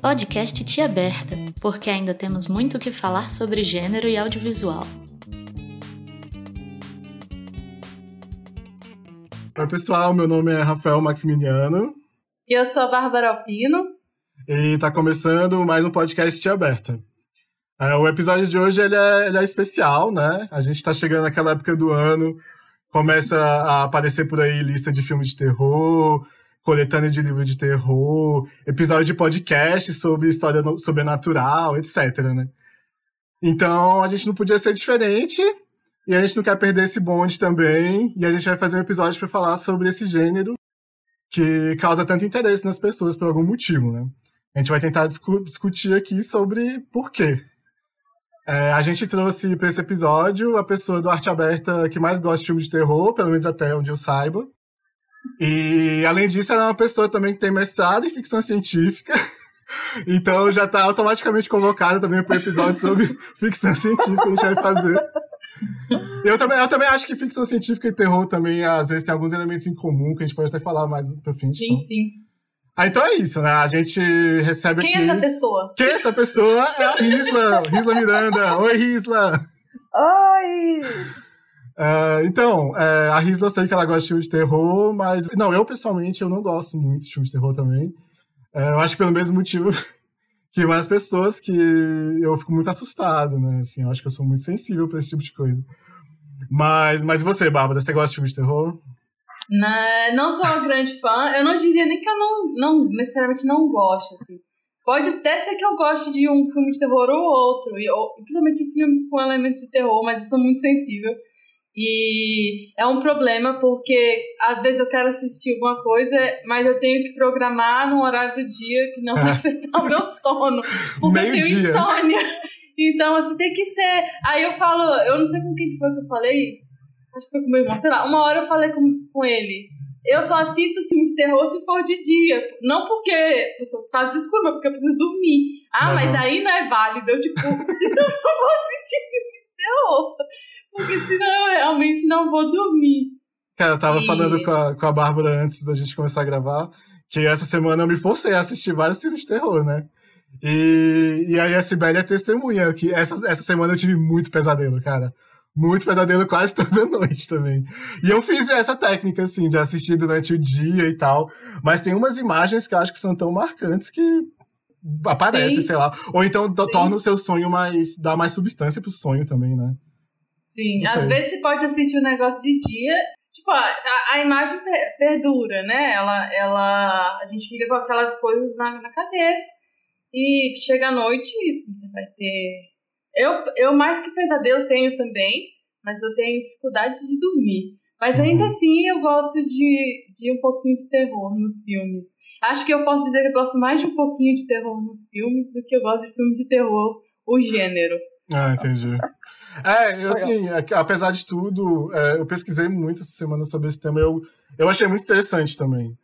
Podcast Tia Aberta, porque ainda temos muito o que falar sobre gênero e audiovisual. Oi, pessoal, meu nome é Rafael Maximiliano. E eu sou a Bárbara Alpino. E tá começando mais um podcast Tia Aberta. É, o episódio de hoje ele é, ele é especial, né? A gente tá chegando naquela época do ano, começa a aparecer por aí lista de filme de terror, coletânea de livro de terror, episódio de podcast sobre história sobrenatural, etc, né? Então, a gente não podia ser diferente, e a gente não quer perder esse bonde também, e a gente vai fazer um episódio para falar sobre esse gênero que causa tanto interesse nas pessoas por algum motivo, né? A gente vai tentar discu discutir aqui sobre por quê. É, a gente trouxe para esse episódio a pessoa do Arte Aberta que mais gosta de filme de terror, pelo menos até onde eu saiba. E, além disso, ela é uma pessoa também que tem mestrado em ficção científica. Então já está automaticamente convocada também para o episódio sobre ficção científica que a gente vai fazer. Eu também, eu também acho que ficção científica e terror também, às vezes, tem alguns elementos em comum que a gente pode até falar mais pra frente. Sim, então. sim. Ah, então é isso, né? A gente recebe Quem aqui... é essa pessoa? Quem é essa pessoa? É a Risla, Risla Miranda. Oi, Risla! Oi! Uh, então, uh, a Risla eu sei que ela gosta de filme de terror, mas... Não, eu pessoalmente, eu não gosto muito de filme de terror também. Uh, eu acho que pelo mesmo motivo que várias pessoas que eu fico muito assustado, né? Assim, eu acho que eu sou muito sensível para esse tipo de coisa. Mas, mas você, Bárbara, você gosta de filme de terror? Não, não sou uma grande fã. Eu não diria nem que eu não, não necessariamente não gosto, assim. Pode até ser que eu goste de um filme de terror ou outro, e, ou, principalmente filmes com elementos de terror, mas eu sou muito sensível. E é um problema porque às vezes eu quero assistir alguma coisa, mas eu tenho que programar num horário do dia que não vai afetar o meu sono. Porque eu tenho insônia. Então, assim, tem que ser. Aí eu falo, eu não sei com quem foi que eu falei. Acho que foi com meu irmão, sei lá. Uma hora eu falei com, com ele. Eu só assisto filme de terror se for de dia. Não porque. Por causa de escuro, mas porque eu preciso dormir. Ah, Uhum. mas aí não é válido. Eu, tipo, eu não vou assistir filme de terror. Porque senão eu realmente não vou dormir. Cara, eu tava E- falando com a, com a Bárbara antes da gente começar a gravar, que essa semana eu me forcei a assistir vários filmes de terror, né? E, e aí a Sibeli é testemunha, que essa, essa semana eu tive muito pesadelo, cara. Muito pesadelo quase toda noite também. E eu fiz essa técnica, assim, de assistir durante o dia e tal. Mas tem umas imagens que eu acho que são tão marcantes que aparecem, Sim. sei lá. Ou então Sim. torna o seu sonho mais. dá mais substância pro sonho também, né? Sim, Não às sei. vezes você pode assistir um negócio de dia, tipo, a, a- imagem per- perdura, né? Ela, ela, a gente fica com aquelas coisas na, na cabeça e chega à noite você vai ter... Eu, eu mais que pesadelo tenho também, mas eu tenho dificuldade de dormir. Mas ainda Uhum. assim eu gosto de, de um pouquinho de terror nos filmes. Acho que eu posso dizer que eu gosto mais de um pouquinho de terror nos filmes do que eu gosto de filme de terror, o gênero. Ah, entendi. É, eu, assim, apesar de tudo, é, eu pesquisei muito essa semana sobre esse tema. Eu, eu achei muito interessante também.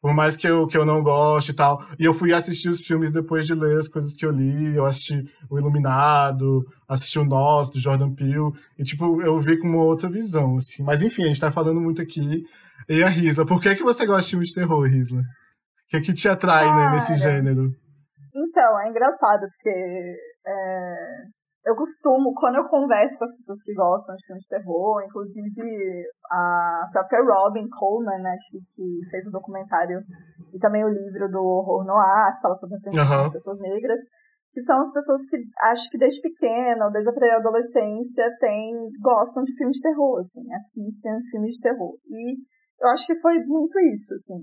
Por mais que eu, que eu não goste e tal. E eu fui assistir os filmes depois de ler as coisas que eu li. Eu assisti O Iluminado, assisti o Nós, do Jordan Peele. E, tipo, eu vi com uma outra visão, assim. Mas, enfim, a gente tá falando muito aqui. E a Risla, por que, que você gosta de filme de terror, Risla? O que, que te atrai né, nesse gênero? Então, é engraçado, porque é, eu costumo, quando eu converso com as pessoas que gostam de filme de terror, inclusive a própria Robin Coleman, né, que, que fez o documentário e também o livro do Horror Noir, que fala sobre a Aham. das pessoas negras, que são as pessoas que acho que desde pequena, ou desde a pré-adolescência, tem, gostam de filmes de terror, assim, assistem filmes de terror. E eu acho que foi muito isso, assim.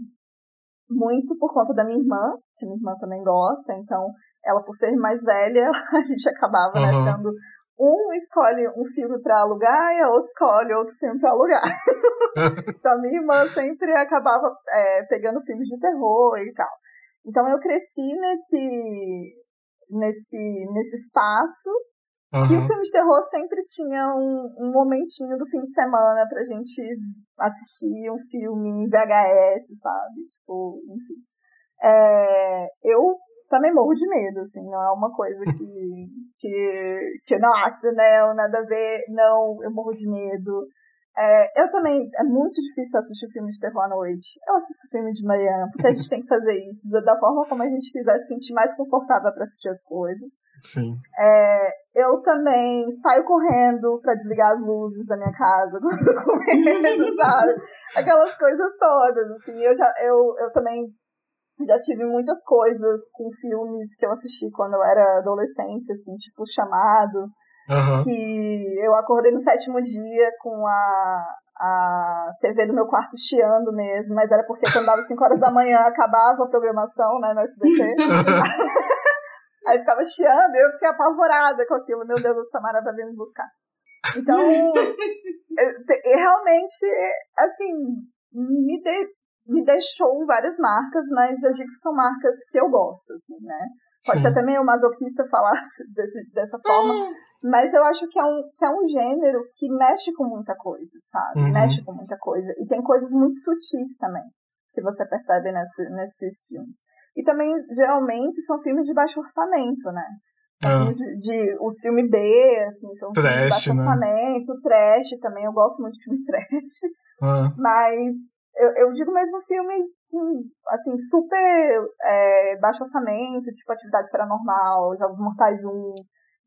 Muito por conta da minha irmã, que minha irmã também gosta, então ela por ser mais velha, a gente acabava né, Aham. tendo um escolhe um filme pra alugar e a outra escolhe outro filme pra alugar. então a minha irmã sempre acabava é, pegando filmes de terror e tal. Então eu cresci nesse nesse nesse espaço e o filme de terror sempre tinha um, um momentinho do fim de semana pra gente assistir um filme em VHS, sabe? Tipo, enfim. É, eu também morro de medo, assim, não é uma coisa que, que, que nossa, não, nada a ver, não, eu morro de medo. É, eu também, é muito difícil assistir filme de terror à noite. Eu assisto filme de manhã, porque a gente tem que fazer isso da forma como a gente quiser se sentir mais confortável para assistir as coisas. Sim. É, eu também saio correndo para desligar as luzes da minha casa quando eu tô comendo, sabe? Aquelas coisas todas, assim. Eu, já, eu, eu também já tive muitas coisas com filmes que eu assisti quando eu era adolescente, assim, tipo Chamado, Uhum. que eu acordei no sétimo dia com a, a TV do meu quarto chiando mesmo, mas era porque quando dava 5 horas da manhã acabava a programação, né, no SBT. Aí ficava chiando e eu fiquei apavorada com aquilo. Meu Deus, a Samara vai vir me buscar. Então, realmente, assim, me, de, me deixou várias marcas, mas eu digo que são marcas que eu gosto, assim, né? Pode Sim. ser até meio masoquista falar desse, dessa forma, é. mas eu acho que é, um, que é um gênero que mexe com muita coisa, sabe? Uhum. Mexe com muita coisa. E tem coisas muito sutis também, que você percebe nesse, nesses filmes. E também, geralmente, são filmes de baixo orçamento, né? Ah. De, de, os filmes B, assim, são trash, filmes de baixo né? orçamento, trash também, eu gosto muito de filme trash. Ah. Mas eu, eu digo mesmo filmes assim, super é, baixo orçamento, tipo Atividade Paranormal, Jogos Mortais 1,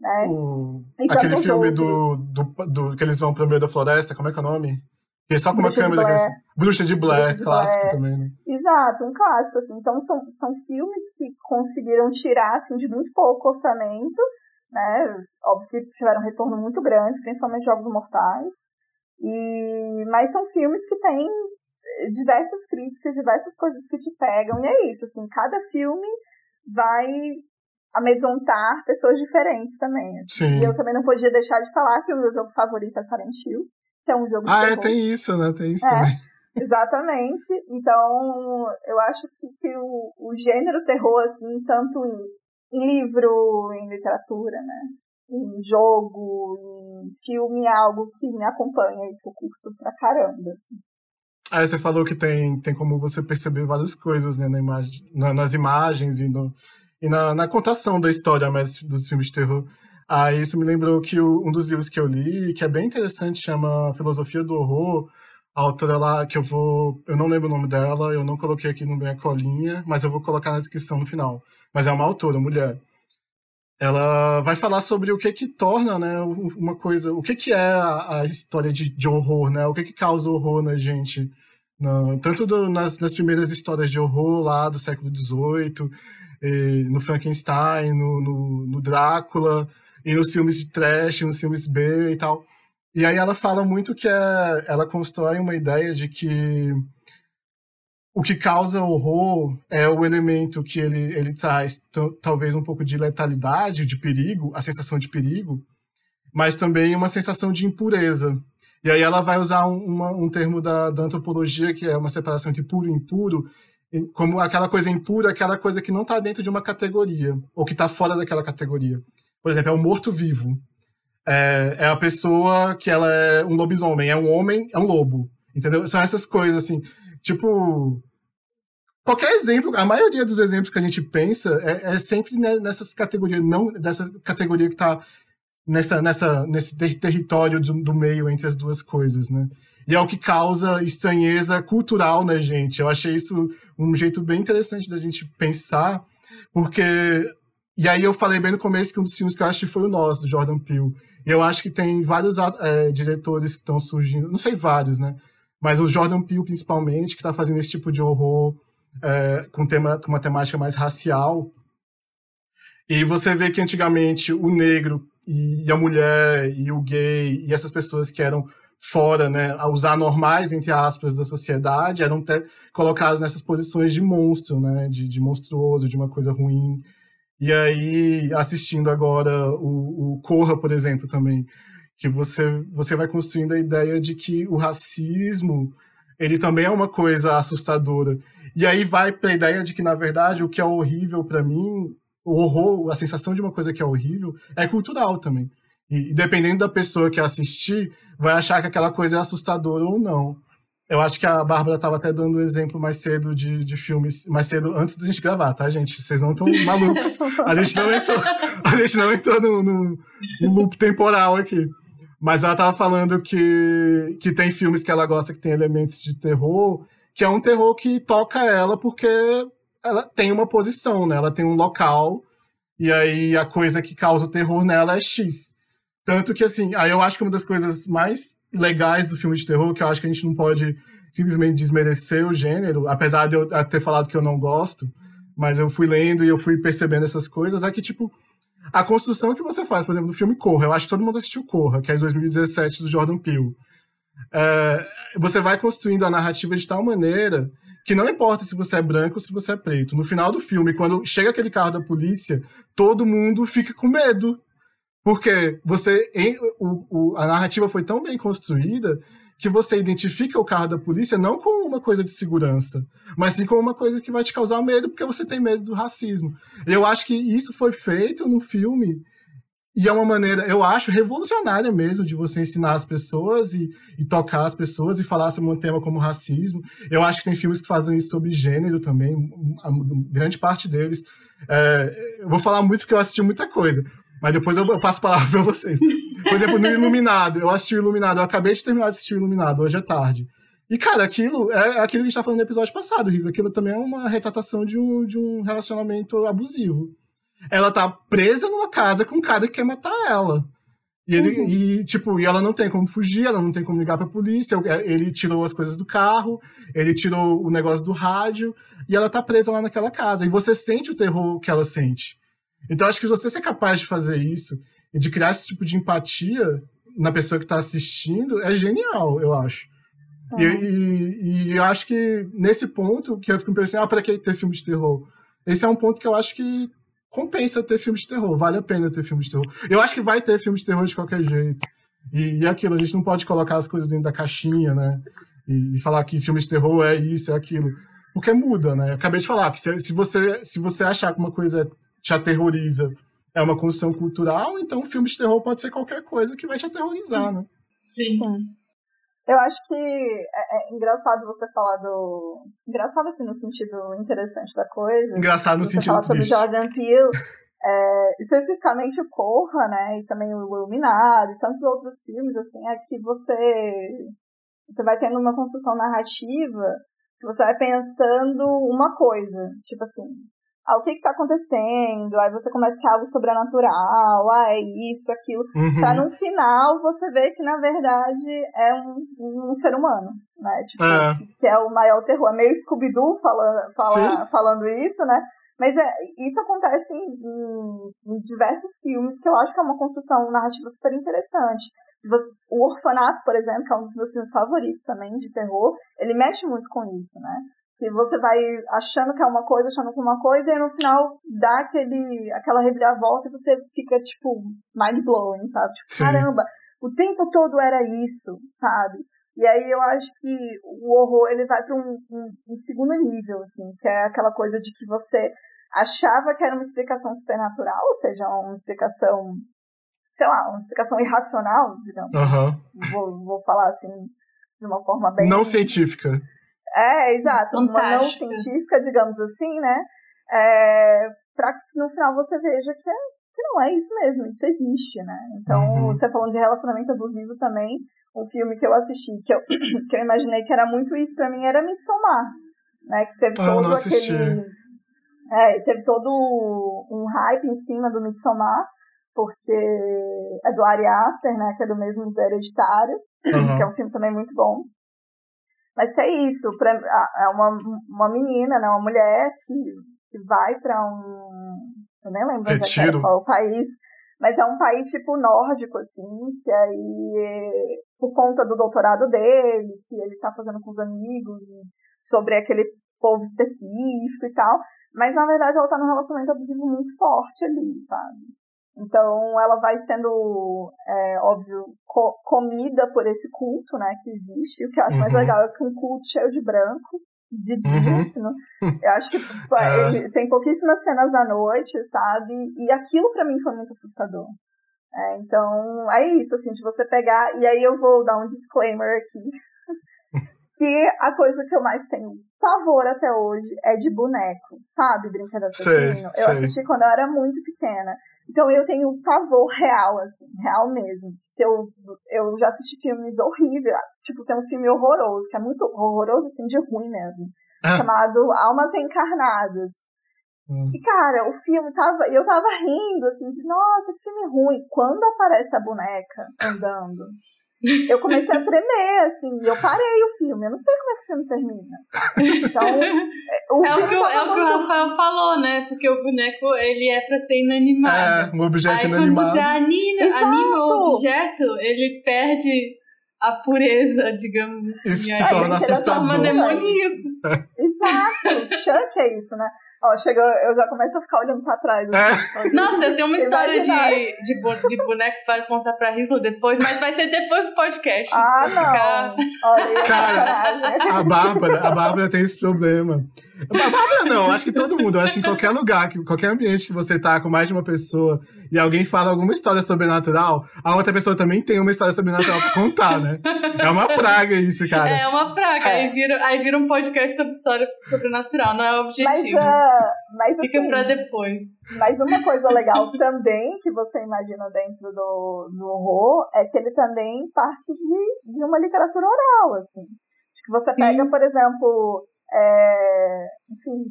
né? O... Aquele filme do, do, do, que eles vão pro meio da floresta, como é que é o nome? E só com Bruxa uma câmera. De assim, Bruxa de Blair, Bruxa de clássico Blair. também, né? Exato, um clássico, assim. Então são, são filmes que conseguiram tirar, assim, de muito pouco orçamento, né? Óbvio que tiveram um retorno muito grande, principalmente Jogos Mortais. E... Mas são filmes que têm diversas críticas, diversas coisas que te pegam, e é isso, assim, cada filme vai amedrontar pessoas diferentes também. Assim. Sim. E eu também não podia deixar de falar que o meu jogo favorito é Silent Hill, que é um jogo Ah, é, tem isso, né? Tem isso é, também. Exatamente. Então, eu acho que, que o, o gênero terror, assim, tanto em, em livro, em literatura, né? Em jogo, em filme, é algo que me acompanha e que eu curto pra caramba. Assim. Aí você falou que tem, tem como você perceber várias coisas né, na imagem, na, nas imagens e, no, e na, na, contação da história mais dos filmes de terror. Aí isso me lembrou que o, um dos livros que eu li, que é bem interessante, chama Filosofia do Horror. A autora lá, que eu vou. Eu não lembro o nome dela, eu não coloquei aqui no minha colinha, mas eu vou colocar na descrição no final. Mas é uma autora, mulher. Ela vai falar sobre o que que torna, né, uma coisa, o que que é a, a história de, de, horror, né, o que que causa horror na gente, tanto do, nas, nas primeiras histórias de horror lá do século XVIII, no Frankenstein, no, no, no, Drácula, e nos filmes de trash, nos filmes B e tal. E aí ela fala muito que é, ela constrói uma ideia de que o que causa horror é o elemento que ele, ele traz, talvez um pouco de letalidade, de perigo, a sensação de perigo, mas também uma sensação de impureza. E aí ela vai usar um, uma, um termo da, da, antropologia, que é uma separação entre puro e impuro, como aquela coisa impura, aquela coisa que não está dentro de uma categoria, ou que está fora daquela categoria. Por exemplo, é um morto-vivo. É, é a pessoa que ela é um lobisomem, é um homem, é um lobo. Entendeu? São essas coisas, assim, tipo, qualquer exemplo, a maioria dos exemplos que a gente pensa é, é sempre nessas categorias, não dessa categoria que está nessa, nessa, nesse ter território do, do, meio entre as duas coisas, né? E é o que causa estranheza cultural na gente. Eu achei isso um jeito bem interessante da gente pensar, porque. E aí eu falei bem no começo que um dos filmes que eu acho que foi o nosso, do Jordan Peele. Eu acho que tem vários é, diretores que estão surgindo, não sei vários, né? Mas o Jordan Peele, principalmente, que está fazendo esse tipo de horror é, com, tema, com uma temática mais racial. E você vê que antigamente o negro e a mulher e o gay e essas pessoas que eram fora, né, os anormais, entre aspas, da sociedade, eram até colocados nessas posições de monstro, né, de, de monstruoso, de uma coisa ruim. E aí, assistindo agora o, o Corra, por exemplo, também, que você, você vai construindo a ideia de que o racismo ele também é uma coisa assustadora. E aí vai para a ideia de que, na verdade, o que é horrível para mim, o horror, a sensação de uma coisa que é horrível, é cultural também. E, dependendo da pessoa que assistir, vai achar que aquela coisa é assustadora ou não. Eu acho que a Bárbara estava até dando um exemplo mais cedo de, de filmes, mais cedo, antes da gente gravar, tá, gente? Vocês não estão malucos. A gente não entrou, a gente não entrou no, no, no loop temporal aqui. Mas ela tava falando que, que tem filmes que ela gosta que tem elementos de terror, que é um terror que toca ela porque ela tem uma posição, né? Ela tem um local, e aí a coisa que causa o terror nela é X. Tanto que, assim, aí eu acho que uma das coisas mais legais do filme de terror, que eu acho que a gente não pode simplesmente desmerecer o gênero, apesar de eu ter falado que eu não gosto, mas eu fui lendo e eu fui percebendo essas coisas, é que, tipo, a construção que você faz, por exemplo, no filme Corra, eu acho que todo mundo assistiu Corra, que é de 2017 do Jordan Peele. É, você vai construindo a narrativa de tal maneira que não importa se você é branco ou se você é preto. No final do filme, quando chega aquele carro da polícia, todo mundo fica com medo. Porque você em, o, o, a narrativa foi tão bem construída que você identifica o carro da polícia não como uma coisa de segurança, mas sim como uma coisa que vai te causar medo porque você tem medo do racismo. Eu acho que isso foi feito no filme e é uma maneira, eu acho, revolucionária mesmo de você ensinar as pessoas e, e, tocar as pessoas e falar sobre um tema como racismo. Eu acho que tem filmes que fazem isso sobre gênero também, a grande parte deles. É, eu vou falar muito porque eu assisti muita coisa, mas depois eu, passo a palavra para vocês. Por exemplo, no Iluminado, eu assisti o Iluminado, eu acabei de terminar de assistir o Iluminado, hoje é tarde. E, cara, aquilo é aquilo que a gente tá falando no episódio passado, Riz. Aquilo também é uma retratação de um, de um relacionamento abusivo. Ela tá presa numa casa com um cara que quer matar ela. E, ele, uhum. e, tipo, e ela não tem como fugir, ela não tem como ligar pra polícia. Ele tirou as coisas do carro, ele tirou o negócio do rádio, e ela tá presa lá naquela casa. E você sente o terror que ela sente. Então, acho que você ser capaz de fazer isso e de criar esse tipo de empatia na pessoa que está assistindo é genial, eu acho. E, é. e, e, eu acho que nesse ponto que eu fico pensando, ah, para que ter filme de terror? Esse é um ponto que eu acho que compensa ter filme de terror, vale a pena ter filme de terror. Eu acho que vai ter filme de terror de qualquer jeito. E, e aquilo, a gente não pode colocar as coisas dentro da caixinha, né? E, e, falar que filme de terror é isso, é aquilo. Porque muda, né? Eu acabei de falar que se, se, você, se você achar que uma coisa te aterroriza é uma construção cultural, então filme de terror pode ser qualquer coisa que vai te aterrorizar, né? Sim. Sim. Eu acho que é, é, engraçado você falar do. Engraçado assim no sentido interessante da coisa. Engraçado no você sentido falar sobre Jordan Peele. é, especificamente o Corra, né? E também o Iluminado e tantos outros filmes, assim, é que você. Você vai tendo uma construção narrativa que você vai pensando uma coisa. Tipo assim, ah, o que está acontecendo, aí você começa que é algo sobrenatural, ah, é isso, aquilo, uhum. pra no final você ver que na verdade é um, um ser humano, né? Tipo, é. que é o maior terror. É meio Scooby-Doo fala, fala, falando isso, né? Mas é, isso acontece em, em, em, diversos filmes, que eu acho que é uma construção narrativa super interessante. O Orfanato, por exemplo, que é um dos meus filmes favoritos também de terror, ele mexe muito com isso, né? Que você vai achando que é uma coisa, achando que é uma coisa, e no final dá aquele, aquela reviravolta e você fica, tipo, mind blowing, sabe? Tipo, Sim. caramba, o tempo todo era isso, sabe? E aí eu acho que o horror, ele vai para um, um, um, segundo nível, assim, que é aquela coisa de que você achava que era uma explicação supernatural, ou seja, uma explicação, sei lá, uma explicação irracional, digamos. Uhum. Vou, vou falar assim, de uma forma bem... Não científica. É, exato. Fantástica. Uma não científica, digamos assim, né? É, para que no final você veja que, é, que não é isso mesmo, isso existe, né? Então, uhum. você falando de relacionamento abusivo também, um filme que eu assisti, que eu, que eu imaginei que era muito isso para mim, era Midsommar, né? Que teve ah, todo aquele... É, teve todo um hype em cima do Midsommar, porque é do Ari Aster, né? Que é do mesmo do Hereditário, uhum. que é um filme também muito bom. Mas que é isso, pra, é uma, uma menina, né, uma mulher que, que vai para um. Eu nem lembro Retiro. qual é o país, mas é um país tipo nórdico, assim, que aí, por conta do doutorado dele, que ele tá fazendo com os amigos, sobre aquele povo específico e tal, mas na verdade ela tá num relacionamento abusivo muito forte ali, sabe? Então ela vai sendo, é, óbvio, co comida por esse culto, né, que existe. O que eu acho uhum. mais legal é que um culto cheio de branco, de dia, uhum. eu acho que é. tem pouquíssimas cenas à noite, sabe? E aquilo para mim foi muito assustador. É, então, é isso, assim, de você pegar. E aí eu vou dar um disclaimer aqui. que a coisa que eu mais tenho pavor até hoje é de boneco, sabe? Brincadeira assassino. Eu assisti quando eu era muito pequena. Então eu tenho um pavor real, assim, real mesmo. Se eu, eu já assisti filmes horríveis, tipo, tem um filme horroroso, que é muito horroroso, assim, de ruim mesmo, ah. chamado Almas Encarnadas. Hum. E, cara, o filme tava. Eu tava rindo, assim, de nossa, que filme ruim. Quando aparece a boneca andando, eu comecei a tremer, assim, e eu parei o filme. Eu não sei como é que o filme termina. Então, o é, o que, é o que o Rafael falou, né? Porque o boneco, ele é pra ser inanimado. É, um objeto Aí, inanimado. quando você anima, anima o objeto, ele perde a pureza, digamos assim. E se torna assustador. Se demoníaco. Exato. Chuck é isso, né? Ó, chegou, eu já começo a ficar olhando pra trás. Assim, é. Nossa, eu tenho uma história de, de, de boneco para contar pra Risla depois, mas vai ser depois do podcast. Ah, não. Ficar... Olha, Cara, a Bárbara, a Bárbara tem esse problema. A Bárbara não, acho que todo mundo, acho que em qualquer lugar, que, qualquer ambiente que você tá com mais de uma pessoa e alguém fala alguma história sobrenatural, a outra pessoa também tem uma história sobrenatural pra contar, né? É uma praga isso, cara. É uma praga. É. Aí, vira, aí vira um podcast sobre história sobrenatural, não é o objetivo. Mas, uh, mas Fica assim, pra depois. Mas uma coisa legal também que você imagina dentro do, do horror é que ele também parte de, de uma literatura oral, assim. Que você Sim. pega, por exemplo, é, enfim,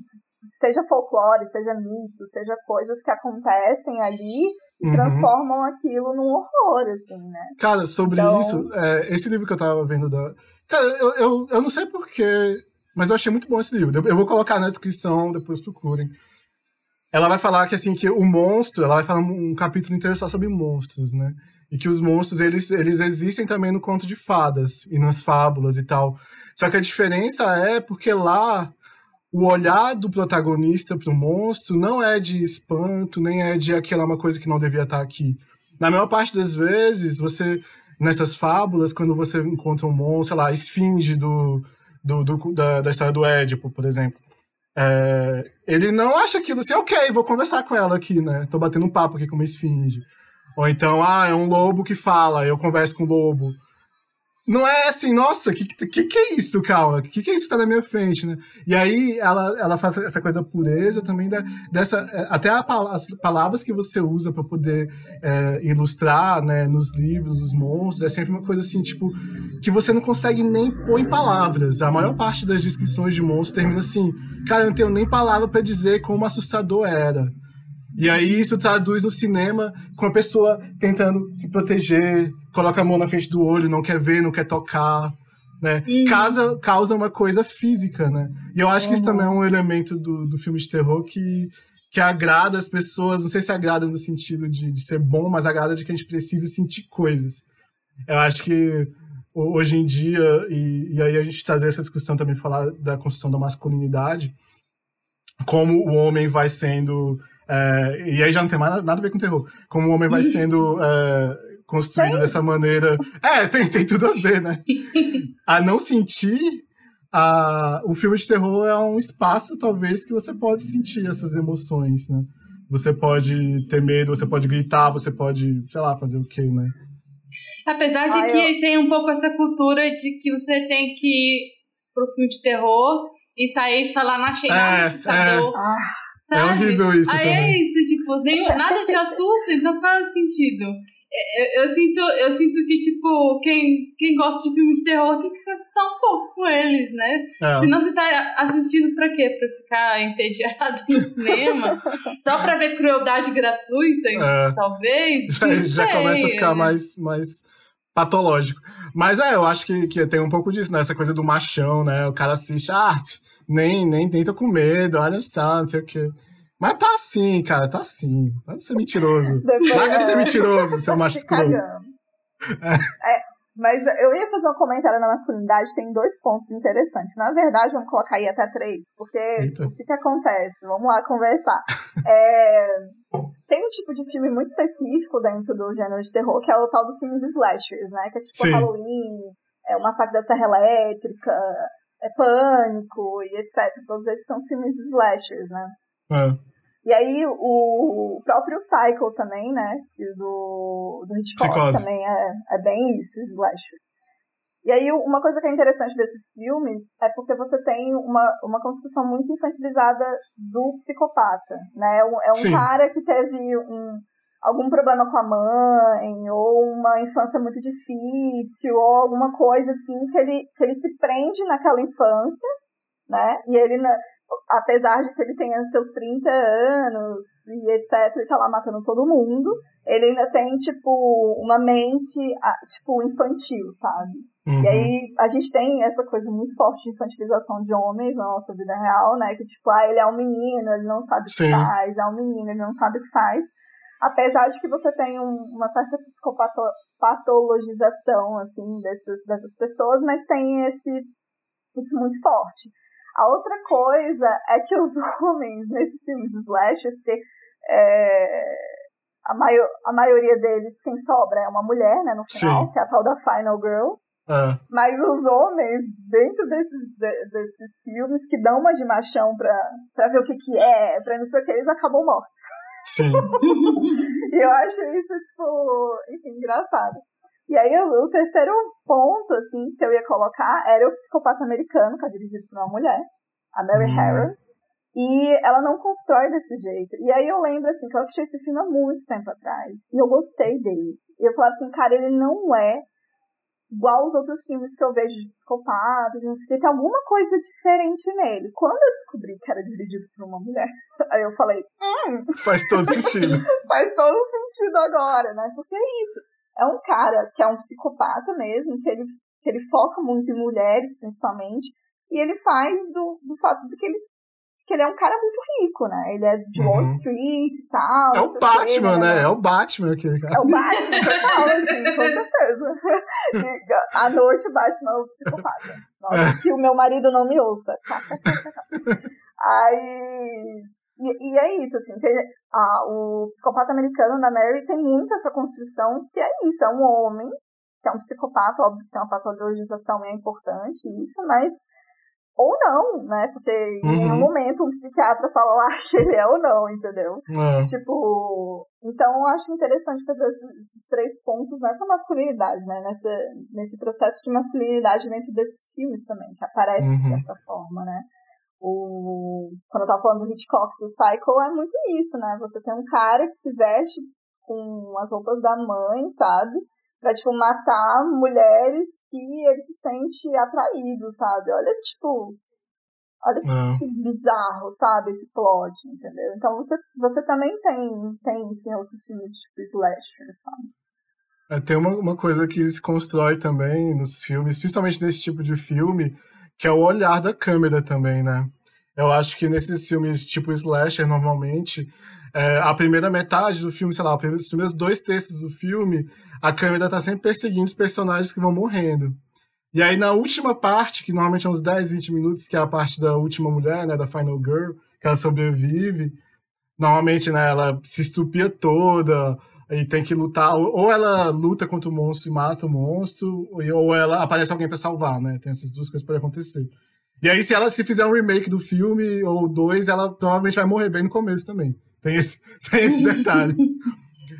seja folclore, seja mito, seja coisas que acontecem ali e uhum. transformam aquilo num horror, assim, né? Cara, sobre então... isso, é, esse livro que eu tava vendo da. Cara, eu, eu, eu não sei porquê, mas eu achei muito bom esse livro. Eu vou colocar na descrição, depois procurem. Ela vai falar que, assim, que o monstro, ela vai falar um capítulo inteiro só sobre monstros, né? E que os monstros, eles, eles existem também no conto de fadas e nas fábulas e tal. Só que a diferença é porque lá o olhar do protagonista para o monstro não é de espanto, nem é de aquela uma coisa que não devia estar aqui. Na maior parte das vezes, você, nessas fábulas, quando você encontra um monstro, sei lá, a esfinge do, do, do da, da, história do Édipo, por exemplo, é, ele não acha aquilo assim, ok, vou conversar com ela aqui, né? Tô batendo um papo aqui com uma esfinge. Ou então, ah, é um lobo que fala, eu converso com o lobo não é assim, nossa, que, que que é isso, Calma? Que que é isso que tá na minha frente, né? E aí ela, ela faz essa coisa da pureza também, da, dessa, é, até a, as palavras que você usa para poder é, ilustrar, né, nos livros, dos monstros, é sempre uma coisa assim, tipo, que você não consegue nem pôr em palavras. A maior parte das descrições de monstros termina assim, cara, eu não tenho nem palavra para dizer como assustador era. E aí isso traduz no cinema com a pessoa tentando se proteger, coloca a mão na frente do olho, não quer ver, não quer tocar, né? Causa, causa uma coisa física, né? E eu acho que isso também é um elemento do, do filme de terror que, que agrada as pessoas, não sei se agrada no sentido de, de ser bom, mas agrada de que a gente precisa sentir coisas. Eu acho que hoje em dia, e, e aí a gente trazer essa discussão também, falar da construção da masculinidade, como o homem vai sendo é, e aí já não tem mais nada a ver com terror. Como o homem vai sendo é, construído tem? dessa maneira. É, tem, tem tudo a ver, né? a não sentir. A, o filme de terror é um espaço, talvez, que você pode sentir essas emoções, né? Você pode ter medo, você pode gritar, você pode, sei lá, fazer o quê, né? Apesar de que eu... tem um pouco essa cultura de que você tem que ir pro filme de terror e sair e falar, não achei nada é, assustador. É. Ah. Sabe? É horrível isso Aí é também. é isso, tipo, nem, nada te assusta, então faz sentido. Eu, eu, sinto, eu sinto que, tipo, quem, quem gosta de filme de terror tem que se assustar um pouco com eles, né? É. Senão você tá assistindo pra quê? Pra ficar entediado no cinema? Só pra ver crueldade gratuita, é. talvez? Já, já começa a ficar mais, mais patológico. Mas é, eu acho que, que tem um pouco disso, né? Essa coisa do machão, né? O cara assiste, ah, nem, nem, nem tô com medo, olha só, não sei o quê. Mas tá assim, cara, tá assim. Pode ser mentiroso. Larga de ser mentiroso, seu macho escroto. É. é. mas eu ia fazer um comentário na masculinidade, tem dois pontos interessantes. Na verdade, vamos colocar aí até três, porque Eita. o que, que acontece? Vamos lá conversar. É, tem um tipo de filme muito específico dentro do gênero de terror, que é o tal dos filmes slashers, né? Que é tipo Sim. Halloween, é o Massacre da Serra Elétrica, é Pânico e etc. Todos esses são filmes slashers, né? É. E aí o próprio Cycle também, né? Do, do Hitchcock Psicose. também é, é bem isso, slasher. E aí uma coisa que é interessante desses filmes é porque você tem uma, uma construção muito infantilizada do psicopata, né? É um Sim. cara que teve um, algum problema com a mãe, ou uma infância muito difícil, ou alguma coisa assim, que ele, que ele se prende naquela infância, né? E ele, apesar de que ele tenha seus 30 anos e etc, e tá lá matando todo mundo, ele ainda tem, tipo, uma mente, tipo, infantil, sabe? Uhum. E aí a gente tem essa coisa muito forte de infantilização de homens na nossa vida real, né? Que, tipo, ah, ele é um menino, ele não sabe o que faz, é um menino, ele não sabe o que faz. Apesar de que você tem um, uma certa psicopatologização, assim, dessas, dessas pessoas, mas tem esse, isso muito forte. A outra coisa é que os homens nesses filmes slashers, que é, a, a maioria deles, quem sobra é uma mulher, né, no final, Sim. que é a tal da Final Girl. É. Mas os homens, dentro desses, de, desses filmes, que dão uma de machão pra, pra ver o que que é, pra não sei o que, eles acabam mortos. Sim. e eu acho isso, tipo, enfim, engraçado. E aí o, o, terceiro ponto, assim, que eu ia colocar era o psicopata americano, que é dirigido por uma mulher, a Mary hum. Harron. E ela não constrói desse jeito. E aí eu lembro, assim, que eu assisti esse filme há muito tempo atrás. E eu gostei dele. E eu falei assim, cara, ele não é igual os outros filmes que eu vejo de psicopata, de não sei tem alguma coisa diferente nele. Quando eu descobri que era dirigido por uma mulher, aí eu falei, hum, faz todo sentido. faz todo sentido agora, né? Porque é isso. É um cara que é um psicopata mesmo, que ele, que ele foca muito em mulheres, principalmente, e ele faz do, do fato de que ele que ele é um cara muito rico, né? Ele é de Wall uhum. Street e tal. É o Batman, né? né? É o Batman aquele cara. É o Batman, total, assim, com certeza. E, à noite o Batman é o psicopata. Nossa, que o meu marido não me ouça. Aí. E, e, é isso, assim, tem, a, o psicopata americano da Mary tem muito essa construção, que é isso, é um homem, que é um psicopata, óbvio que tem uma patologização é importante isso, mas ou não, né? Porque uhum. em nenhum uhum. momento um psiquiatra fala lá que ele é ou não, entendeu? É. Tipo, então eu acho interessante fazer esses três pontos nessa masculinidade, né? Nessa, nesse processo de masculinidade dentro desses filmes também, que aparece uhum. de certa forma, né? O, quando eu tava falando do Hitchcock do Cycle, é muito isso, né? Você tem um cara que se veste com as roupas da mãe, sabe? Pra, tipo, matar mulheres que ele se sente atraído, sabe? Olha, tipo, olha é. que bizarro, sabe, esse plot, entendeu? Então você, você também tem, tem isso em outros filmes, tipo, slasher, sabe? É, tem uma, uma coisa que se constrói também nos filmes, principalmente nesse tipo de filme, que é o olhar da câmera também, né? Eu acho que nesses filmes tipo slasher, normalmente, é, a primeira metade do filme, sei lá, os primeiros dois terços do filme, a câmera tá sempre perseguindo os personagens que vão morrendo. E aí, na última parte, que normalmente é uns 10, 20 minutos, que é a parte da última mulher, né, da Final Girl, que ela sobrevive, normalmente, né, ela se estupia toda e tem que lutar, ou ela luta contra o monstro e mata o monstro, ou ela aparece alguém para salvar, né, tem essas duas coisas para acontecer. E aí, se ela se fizer um remake do filme, ou dois, ela provavelmente vai morrer bem no começo também. Tem esse, tem esse detalhe.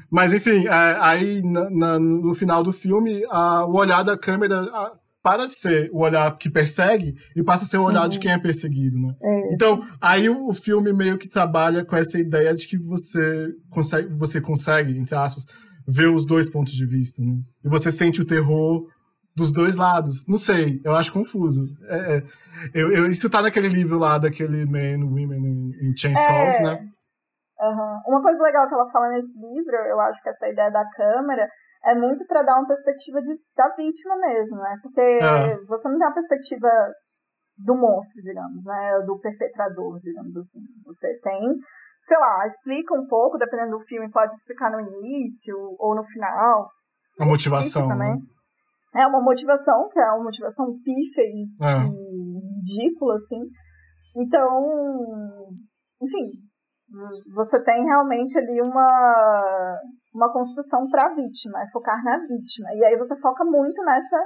Mas, enfim, é, aí na, na, no final do filme, a, o olhar da câmera a, para de ser o olhar que persegue e passa a ser o olhar uhum. de quem é perseguido, né? É. Então, aí o, o, filme meio que trabalha com essa ideia de que você consegue, você consegue, entre aspas, ver os dois pontos de vista, né? E você sente o terror dos dois lados. Não sei, eu acho confuso. É, é, eu, eu, isso tá naquele livro lá daquele Man, Women in, Chainsaws, é. né? Uhum. Uma coisa legal que ela fala nesse livro, eu acho que essa ideia da câmera é muito para dar uma perspectiva de, da vítima mesmo, né? Porque é. você não tem uma perspectiva do monstro, digamos, né? Do perpetrador, digamos assim. Você tem, sei lá, explica um pouco, dependendo do filme, pode explicar no início ou no final. A motivação. Também. Né? É uma motivação, que é uma motivação pífeis é. e ridícula, assim. Então, enfim, você tem realmente ali uma, uma construção para a vítima, é focar na vítima. E aí você foca muito nessa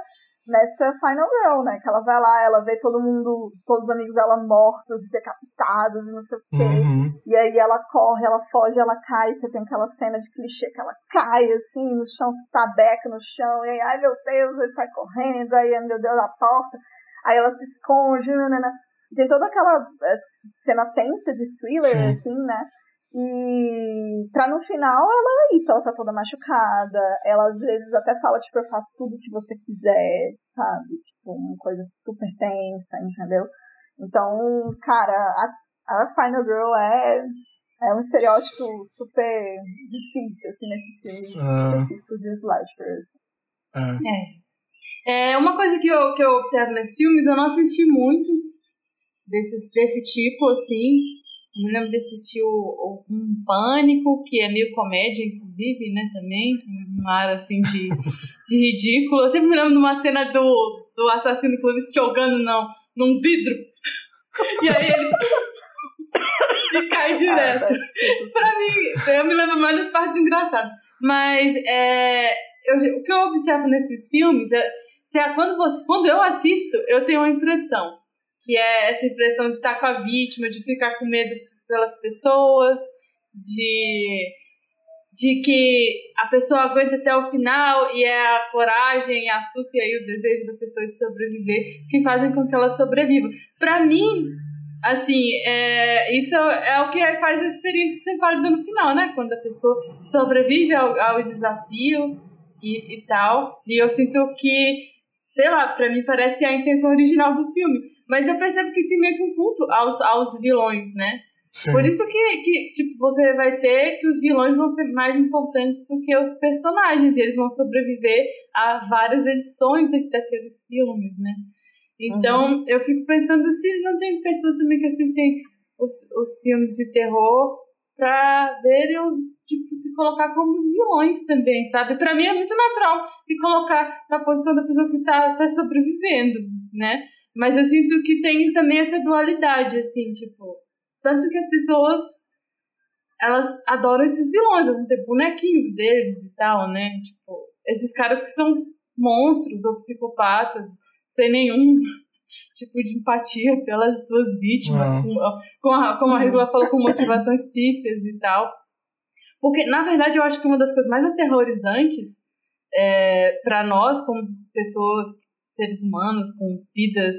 nessa Final Girl, né? Que ela vai lá, ela vê todo mundo, todos os amigos dela mortos, decapitados e não sei o quê. Uhum. E aí ela corre, ela foge, ela cai, porque tem aquela cena de clichê que ela cai assim no chão, se tabeca no chão, e aí, ai meu Deus, ele sai correndo, aí meu Deus, a porta. Aí ela se esconde, né? Tem toda aquela é, cena tensa de thriller, Sim. assim, né? E pra no final ela é isso, ela tá toda machucada, ela às vezes até fala, tipo, eu faço tudo que você quiser, sabe? Tipo, uma coisa super tensa, entendeu? Então, cara, a, a Final Girl é, é um estereótipo super difícil, assim, nesses filmes uh... específicos de slashers. É. é. É, uma coisa que eu, que eu observo nesses filmes, eu não assisti muitos desses, desse tipo, assim, eu me lembro de assistir o, o, um Pânico, que é meio comédia, inclusive, né, também. Um ar, assim, de, de ridículo. Eu sempre me lembro de uma cena do, do assassino Clovis jogando não, num vidro. E aí ele... e cai direto. pra mim, eu me lembro mais das partes engraçadas. Mas é, eu, o que eu observo nesses filmes é, é quando, você, quando eu assisto, eu tenho uma impressão que é essa impressão de estar com a vítima, de ficar com medo pelas pessoas, de, de que a pessoa aguenta até o final e é a coragem, a astúcia e o desejo da pessoa de sobreviver que fazem com que ela sobreviva. Para mim, assim, é, isso é o que faz a experiência ser válida no final, né? Quando a pessoa sobrevive ao, ao desafio e, e tal. E eu sinto que, sei lá, para mim parece a intenção original do filme mas eu percebo que tem meio que um culto aos, aos vilões, né? Sim. Por isso que, que tipo, você vai ter que os vilões vão ser mais importantes do que os personagens, e eles vão sobreviver a várias edições daqueles filmes, né? Então, uhum. eu fico pensando se não tem pessoas também que assistem os, os filmes de terror pra verem, tipo, se colocar como os vilões também, sabe? Pra mim é muito natural se colocar na posição da pessoa que tá, tá sobrevivendo, né? Mas eu sinto que tem também essa dualidade, assim, tipo. Tanto que as pessoas. Elas adoram esses vilões, vão ter bonequinhos deles e tal, né? Tipo, esses caras que são monstros ou psicopatas, sem nenhum tipo de empatia pelas suas vítimas, com, com a, como a Risla falou, com motivações pífias e tal. Porque, na verdade, eu acho que uma das coisas mais aterrorizantes é, para nós, como pessoas seres humanos com vidas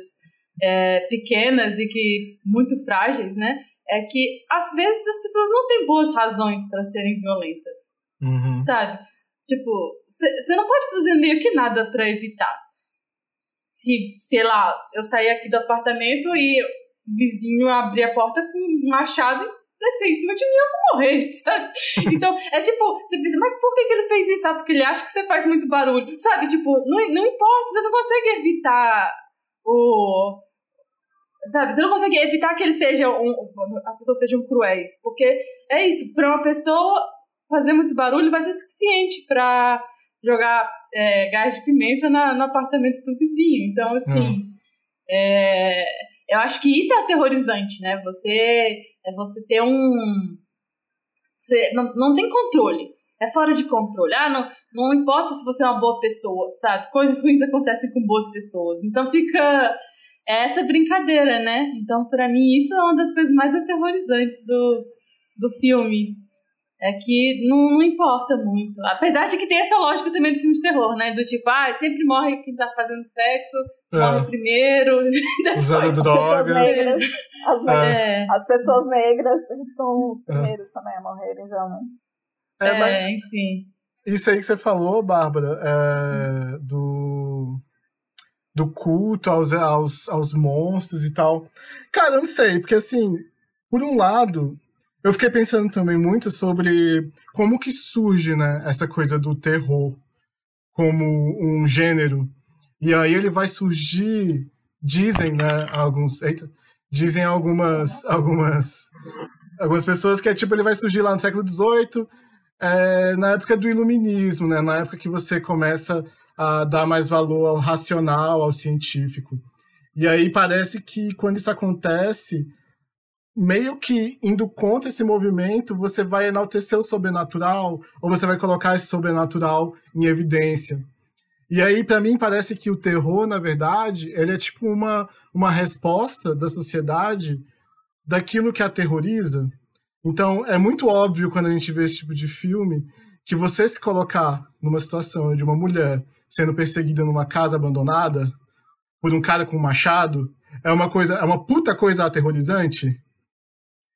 é, pequenas e que muito frágeis, né? É que às vezes as pessoas não têm boas razões para serem violentas, uhum. sabe? Tipo, você não pode fazer meio que nada para evitar. Se, sei lá, eu sair aqui do apartamento e o vizinho abrir a porta com um machado descer em cima de mim, eu vou morrer, sabe? Então, é tipo, você pensa, mas por que, que ele fez isso? Ah, porque ele acha que você faz muito barulho, sabe? Tipo, não, não importa, você não consegue evitar o. Sabe, você não consegue evitar que ele seja um, as pessoas sejam cruéis, porque é isso, para uma pessoa fazer muito barulho vai ser suficiente para jogar é, gás de pimenta na, no apartamento do vizinho. Então, assim, hum. é, eu acho que isso é aterrorizante, né? Você é você ter um. Você não, não tem controle. É fora de controle. Ah, não, não importa se você é uma boa pessoa, sabe? Coisas ruins acontecem com boas pessoas. Então fica é essa brincadeira, né? Então, para mim, isso é uma das coisas mais aterrorizantes do, do filme. É que não, não, importa muito. Apesar de que tem essa lógica também do filme de terror, né? Do tipo, ah, sempre morre quem tá fazendo sexo, é. morre primeiro. Usando drogas. As, é. as pessoas negras são os é. primeiros é. também a morrerem, geralmente. É, é mas... enfim. Isso aí que você falou, Bárbara, é, do, do culto aos, aos, aos monstros e tal. Cara, eu não sei, porque assim, por um lado, eu fiquei pensando também muito sobre como que surge, né, essa coisa do terror como um gênero. E aí ele vai surgir, dizem, né, alguns, eita, dizem algumas, algumas, algumas pessoas que é tipo ele vai surgir lá no século XVIII, é, na época do iluminismo, né, na época que você começa a dar mais valor ao racional, ao científico. E aí parece que quando isso acontece, meio que indo contra esse movimento, você vai enaltecer o sobrenatural ou você vai colocar esse sobrenatural em evidência. E aí, para mim, parece que o terror, na verdade, ele é tipo uma, uma resposta da sociedade daquilo que aterroriza. Então, é muito óbvio quando a gente vê esse tipo de filme que você se colocar numa situação de uma mulher sendo perseguida numa casa abandonada por um cara com um machado é uma coisa, é uma puta coisa aterrorizante.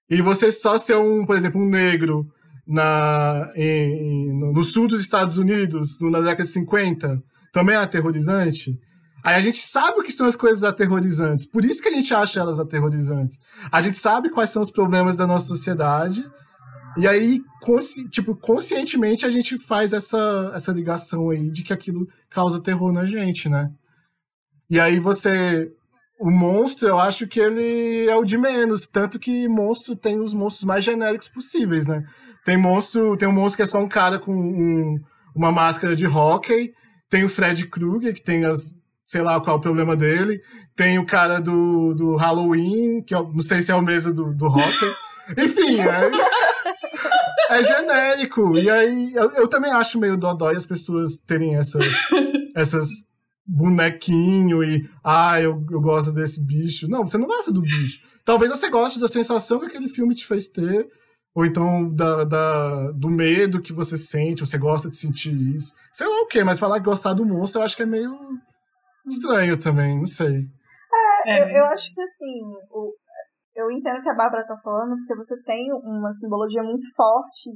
E você só ser um, por exemplo, um negro na, em, no sul dos Estados Unidos, na década de 50, também é aterrorizante. Aí a gente sabe o que são as coisas aterrorizantes, por isso que a gente acha elas aterrorizantes. A gente sabe quais são os problemas da nossa sociedade, e aí, consci, tipo, conscientemente a gente faz essa, essa ligação aí de que aquilo causa terror na gente, né? E aí você. O monstro, eu acho que ele é o de menos. Tanto que monstro tem os monstros mais genéricos possíveis, né? Tem monstro, tem um monstro que é só um cara com um, uma máscara de hockey. Tem o Fred Krueger, que tem as. Sei lá qual é o problema dele. Tem o cara do, do Halloween, que eu não sei se é o mesmo do, do hockey. Enfim, é, é genérico. E aí, eu, eu também acho meio dodói as pessoas terem essas, essas bonequinho e ah, eu, eu gosto desse bicho. Não, você não gosta do bicho. Talvez você goste da sensação que aquele filme te fez ter, ou então da, da, do medo que você sente, você gosta de sentir isso. Sei lá o que, mas falar que gostar do monstro eu acho que é meio estranho também, não sei. É, é. Eu, eu acho que assim, o, eu entendo o que a Bárbara tá falando, porque você tem uma simbologia muito forte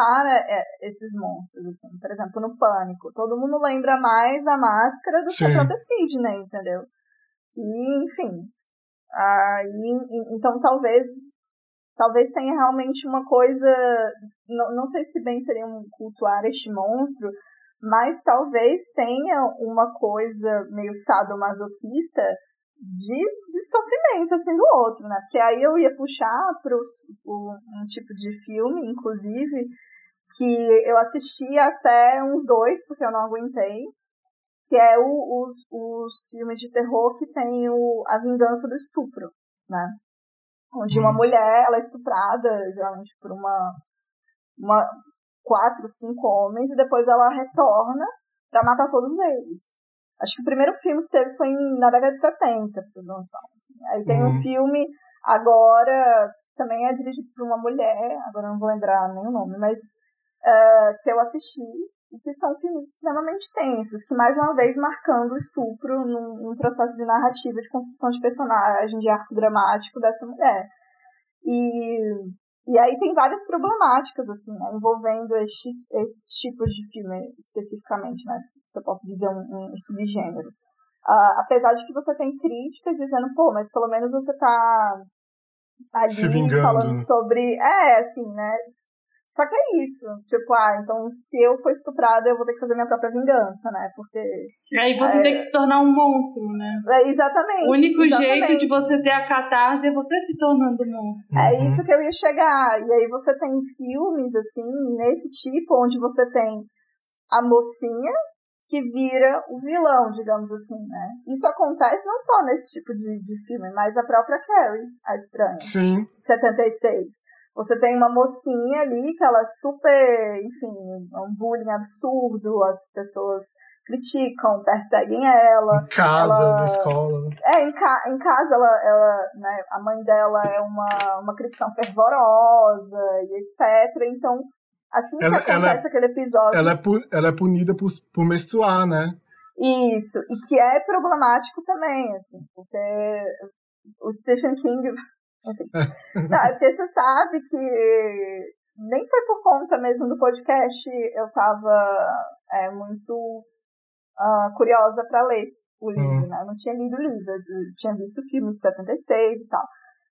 para é, esses monstros, assim. Por exemplo, no Pânico, todo mundo lembra mais a máscara do Sim. que a própria Sidney, entendeu? E, enfim, aí, então talvez talvez tenha realmente uma coisa, não, não sei se bem seria um cultuar este monstro, mas talvez tenha uma coisa meio sadomasoquista de, de sofrimento, assim, do outro, né? Porque aí eu ia puxar para um tipo de filme, inclusive, que eu assisti até uns dois, porque eu não aguentei, que é o, os, os filmes de terror que tem o, a vingança do estupro, né? Onde uma hum. mulher, ela é estuprada, geralmente por uma, uma quatro, cinco homens, e depois ela retorna para matar todos eles. Acho que o primeiro filme que teve foi na década de 70, pra vocês noção. Assim. Aí tem uhum. um filme agora, que também é dirigido por uma mulher, agora não vou lembrar nem o nome, mas uh, que eu assisti, e que são filmes extremamente tensos, que mais uma vez marcando o estupro num, num processo de narrativa, de construção de personagem, de arco dramático dessa mulher. E e aí tem várias problemáticas, assim, né, envolvendo estes, esses tipos de filme especificamente, né, se eu posso dizer um, um subgênero. Uh, apesar de que você tem críticas dizendo, pô, mas pelo menos você tá ali falando sobre... É, assim, né, só que é isso. Tipo, ah, então se eu for estuprada, eu vou ter que fazer minha própria vingança, né? Porque. Aí você é... tem que se tornar um monstro, né? É, exatamente. O único exatamente. jeito de você ter a catarse é você se tornando um monstro. É uhum. isso que eu ia chegar. E aí você tem filmes, assim, nesse tipo, onde você tem a mocinha que vira o vilão, digamos assim, né? Isso acontece não só nesse tipo de, de filme, mas a própria Carrie, a estranha. Sim. 76. Você tem uma mocinha ali que ela é super, enfim, é um bullying absurdo, as pessoas criticam, perseguem ela. Em casa, ela, na escola. É, em, ca, em casa ela, ela né, a mãe dela é uma, uma cristã fervorosa e etc. Então, assim que ela, acontece ela, é aquele episódio. Ela é, pu, ela é punida por, por menstruar, né? Isso, e que é problemático também, assim, porque o Stephen King Não, é porque você sabe que nem foi por conta mesmo do podcast, eu estava é, muito uh, curiosa para ler o livro, hum. né? Eu não tinha lido o livro, eu tinha visto o filme de 76 e tal.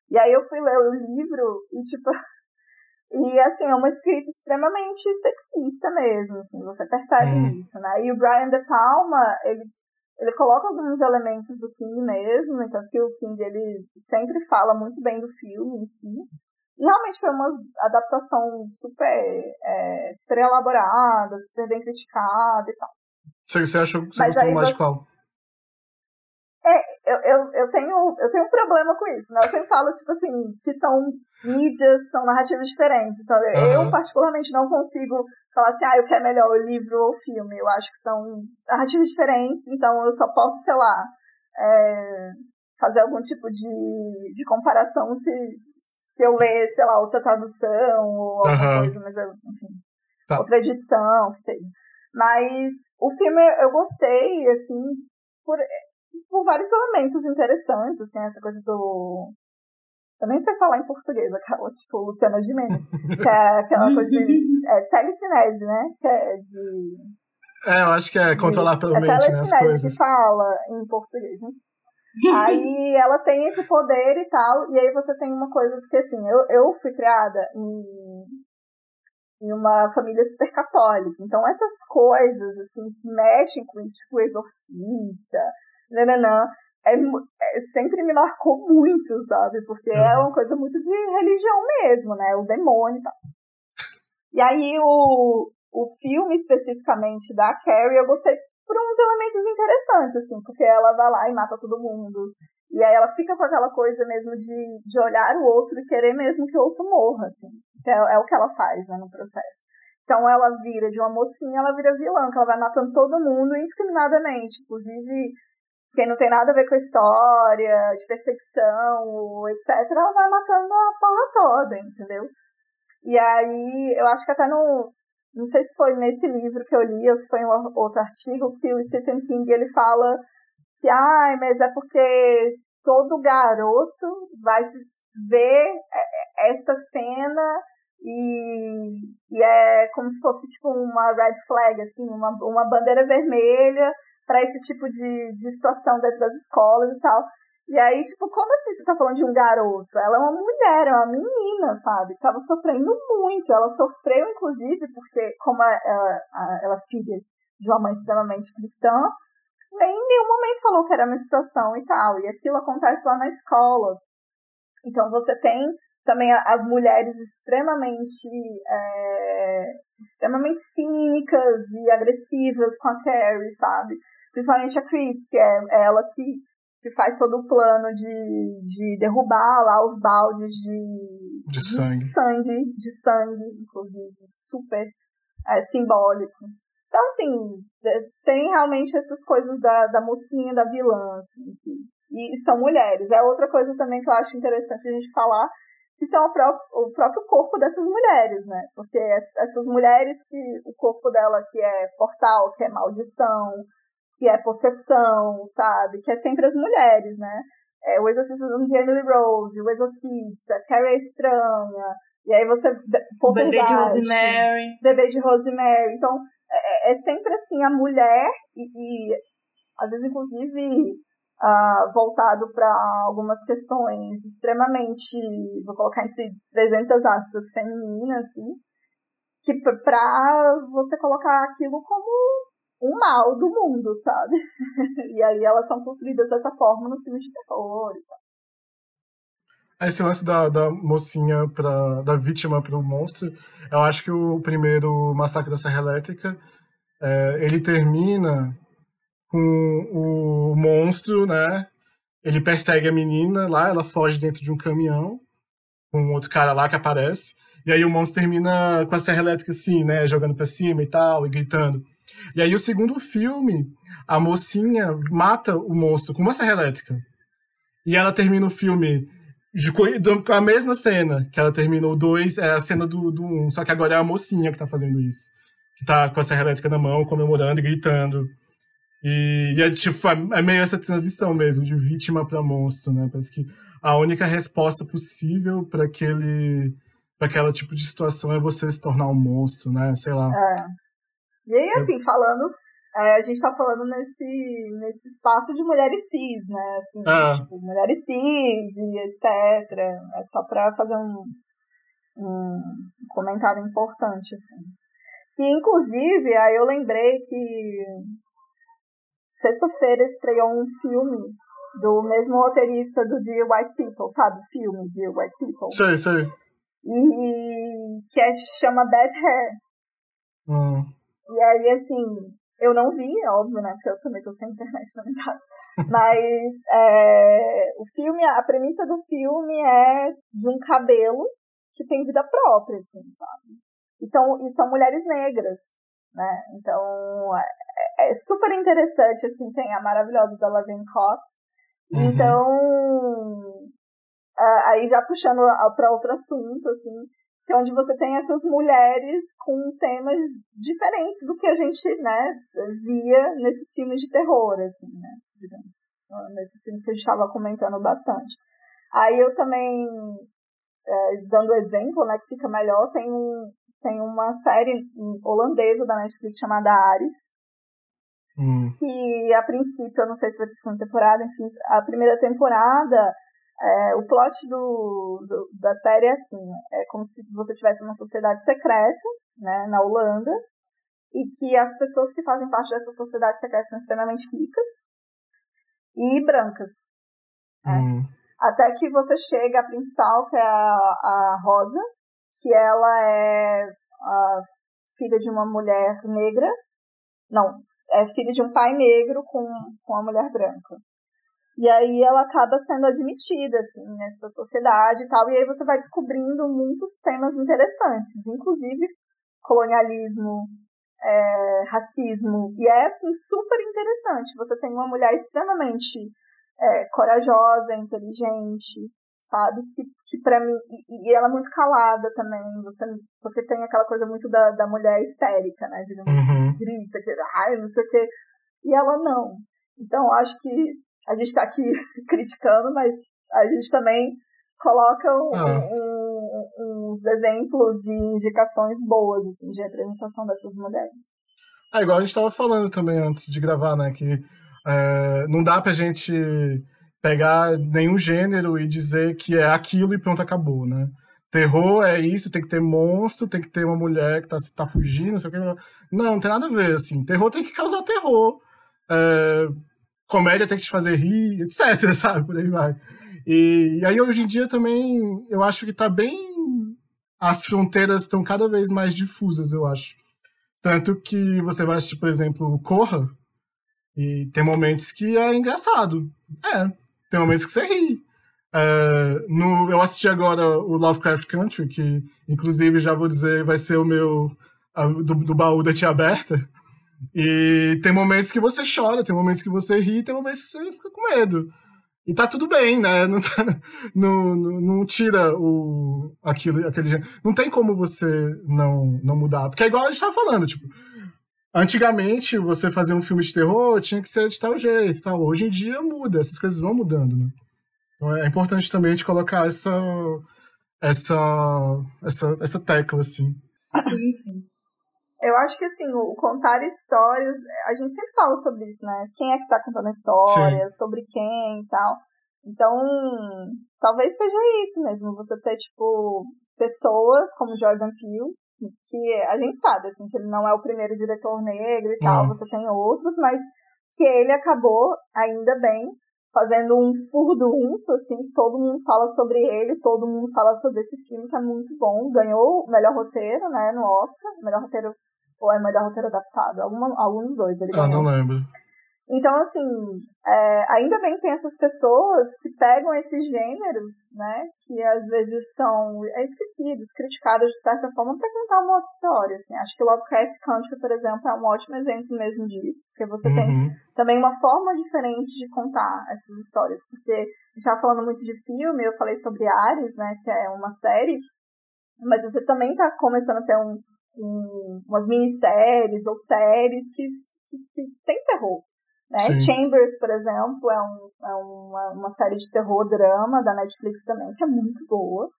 E aí eu fui ler o livro e, tipo, e assim, é uma escrita extremamente sexista mesmo, assim, você percebe hum. isso, né? E o Brian De Palma, ele ele coloca alguns elementos do King mesmo, então que o King ele sempre fala muito bem do filme em si. E realmente foi uma adaptação super, é, super elaborada, super bem criticada e tal. Você, você achou que você Mas gostou mais de qual? É, eu, eu, eu, tenho, eu tenho um problema com isso, né? Eu sempre falo, tipo assim, que são mídias, são narrativas diferentes. Então, uhum. eu particularmente não consigo falar assim, ah, eu quero melhor o livro ou o filme. Eu acho que são narrativas diferentes, então eu só posso, sei lá, é, fazer algum tipo de, de comparação se, se eu ler, sei lá, outra tradução ou alguma uhum. coisa, mas eu, enfim, tá. outra edição, que seja. Mas o filme eu gostei, assim, por, por vários elementos interessantes, assim, essa coisa do Eu nem sei falar em português, aquela, tipo, Luciana Gimenez, que é aquela coisa de é, telecinese, né? Que é de... É, eu acho que é controlar pelo é mente, né, as coisas. que fala em português, né? aí ela tem esse poder e tal, e aí você tem uma coisa, porque assim, eu, eu fui criada em, em uma família super católica, então essas coisas, assim, que mexem com isso, tipo exorcista, nananã, é, é, sempre me marcou muito, sabe? Porque é uma coisa muito de religião mesmo, né? O demônio e tal. E aí o, o filme especificamente da Carrie eu gostei por uns elementos interessantes, assim, porque ela vai lá e mata todo mundo. E aí ela fica com aquela coisa mesmo de, de olhar o outro e querer mesmo que o outro morra, assim. É, é o que ela faz, né, no processo. Então ela vira de uma mocinha, ela vira vilã, que ela vai matando todo mundo indiscriminadamente. Inclusive, quem não tem nada a ver com a história, de perseguição, etc., ela vai matando a porra toda, entendeu? E aí, eu acho que até no. Não sei se foi nesse livro que eu li ou se foi em outro artigo que o Stephen King ele fala que, ai, ah, mas é porque todo garoto vai ver é, é, esta cena e, e é como se fosse tipo uma red flag, assim, uma, uma bandeira vermelha para esse tipo de, de situação dentro das escolas e tal. E aí, tipo, como assim você tá falando de um garoto? Ela é uma mulher, é uma menina, sabe? Tava sofrendo muito. Ela sofreu, inclusive, porque, como ela, ela é filha de uma mãe extremamente cristã, nem em nenhum momento falou que era menstruação e tal. E aquilo acontece lá na escola. Então você tem também as mulheres extremamente é, extremamente cínicas e agressivas com a Carrie, sabe? Principalmente a Chris, que é ela que, que faz todo o plano de, de derrubar lá os baldes de, de sangue. De sangue, de sangue, inclusive. Super é, simbólico. Então, assim, tem realmente essas coisas da, da mocinha, da vilã, assim, que, e são mulheres. É outra coisa também que eu acho interessante a gente falar, que são o próprio, o próprio corpo dessas mulheres, né? Porque essas mulheres que o corpo dela que é portal, que é maldição, que é possessão, sabe? Que é sempre as mulheres, né? É, o Exorcista de Emily Rose, o Exorcista, Carrie Estranha, e aí você... Bebê de Rosemary. Bebê de Rosemary. Então, é, é sempre assim, a mulher, e, e às vezes, inclusive, uh, voltado para algumas questões extremamente, vou colocar entre 300 aspas, femininas, assim, que para você colocar aquilo como um mal do mundo, sabe? e aí elas são construídas dessa forma no filme de terror e tal. Esse lance da, da mocinha, pra, da vítima para o monstro, eu acho que o primeiro Massacre da Serra Elétrica, é, ele termina com o monstro, né? Ele persegue a menina lá, ela foge dentro de um caminhão, com outro cara lá que aparece, e aí o monstro termina com a serra elétrica assim, né? Jogando pra cima e tal, e gritando. E aí o segundo filme, a mocinha mata o monstro com uma serra elétrica. E ela termina o filme com a mesma cena que ela terminou o 2, é a cena do 1, um, só que agora é a mocinha que tá fazendo isso. Que tá com a serra elétrica na mão, comemorando e gritando. E, e é, tipo, é meio essa transição mesmo, de vítima para monstro, né? Parece que a única resposta possível para aquele para aquela tipo de situação é você se tornar um monstro, né? Sei lá. É. E aí, assim, falando, é, a gente tá falando nesse, nesse espaço de mulheres cis, né? Assim, ah. tipo, mulheres cis e etc. É só pra fazer um, um comentário importante, assim. E, inclusive, aí eu lembrei que sexta-feira estreou um filme do mesmo roteirista do Dear White People, sabe? Filme Dear White People. Sei, sei. E que é, chama Bad Hair. Hum. E aí, assim, eu não vi, é óbvio, né? Porque eu também tô sem internet na minha casa. Mas é, o filme, a premissa do filme é de um cabelo que tem vida própria, assim, sabe? E são, e são mulheres negras, né? Então, é, é super interessante, assim, tem a maravilhosa da Laverne Cox. Uhum. Então, aí já puxando para outro assunto, assim, onde você tem essas mulheres com temas diferentes do que a gente, né, via nesses filmes de terror, assim, né, digamos, nesses filmes que a gente estava comentando bastante. Aí eu também, é, dando exemplo, né, que fica melhor, tem, um, tem uma série holandesa da Netflix chamada Ares, hum. que a princípio, eu não sei se vai ter segunda temporada, enfim, a primeira temporada, é, o plot do, do, da série é assim, é como se você tivesse uma sociedade secreta, né, na Holanda, e que as pessoas que fazem parte dessa sociedade secreta são extremamente ricas e brancas. Né? Hum. Até que você chega à principal, que é a, a Rosa, que ela é a filha de uma mulher negra. Não, é filha de um pai negro com, com uma mulher branca. E aí ela acaba sendo admitida, assim, nessa sociedade e tal. E aí você vai descobrindo muitos temas interessantes, inclusive colonialismo, é, racismo. E é assim, super interessante. Você tem uma mulher extremamente é, corajosa, inteligente, sabe? Que, que para mim. E, e, ela é muito calada também, você, porque tem aquela coisa muito da, da mulher histérica, né? De uhum. grita, que ai, não sei o quê. E ela não. Então, acho que a gente está aqui criticando, mas a gente também coloca um, ah. um, uns exemplos e indicações boas assim, de representação dessas mulheres. É igual a gente estava falando também antes de gravar, né? Que é, não dá pra gente pegar nenhum gênero e dizer que é aquilo e pronto, acabou, né? Terror é isso, tem que ter monstro, tem que ter uma mulher que tá, tá fugindo, não sei o que. Não, não tem nada a ver, assim. Terror tem que causar terror. É, comédia tem que te fazer rir, etc, sabe? Por aí vai. E, e, aí, hoje em dia, também, eu acho que tá bem. As fronteiras estão cada vez mais difusas, eu acho. Tanto que você vai assistir, por exemplo, Corra, e tem momentos que é engraçado. É, tem momentos que você ri. É, no, eu assisti agora o Lovecraft Country, que inclusive já vou dizer vai ser o meu do, do baú da tia aberta. E tem momentos que você chora, tem momentos que você ri, tem momentos que você fica com medo. E tá tudo bem, né? Não, tá, não, não, não, tira o, aquilo, aquele. Não tem como você não, não mudar. Porque é igual a gente tava falando, tipo. Antigamente, você fazer um filme de terror tinha que ser de tal jeito tal. Hoje em dia muda, essas coisas vão mudando, né? Então é importante também a gente colocar essa, essa, essa, essa tecla, assim. Sim, sim. Eu acho que, assim, o contar histórias, a gente sempre fala sobre isso, né? Quem é que tá contando a história, Sim. sobre quem e tal. Então, talvez seja isso mesmo, você ter, tipo, pessoas como Jordan Peele, que a gente sabe, assim, que ele não é o primeiro diretor negro e tal, você tem outros, mas que ele acabou, ainda bem, fazendo um furdunço, assim, todo mundo fala sobre ele, todo mundo fala sobre esse filme que é muito bom, ganhou o melhor roteiro, né, no Oscar, melhor roteiro ou é melhor roteiro adaptado? Alguma, algum dos dois. Ele ah, não lembro. Então, assim, é, ainda bem que tem essas pessoas que pegam esses gêneros, né, que às vezes são esquecidos, criticados de certa forma, para contar uma outra história, assim. Acho que Lovecraft Country, por exemplo, é um ótimo exemplo mesmo disso, porque você uhum. tem também uma forma diferente de contar essas histórias, porque estava falando muito de filme, eu falei sobre Ares, né, que é uma série, mas você também está começando a ter um, um, umas minisséries ou séries que, que, que tem terror. Né? Chambers, por exemplo, é, um, é uma, uma série de terror-drama da Netflix também, que é muito boa,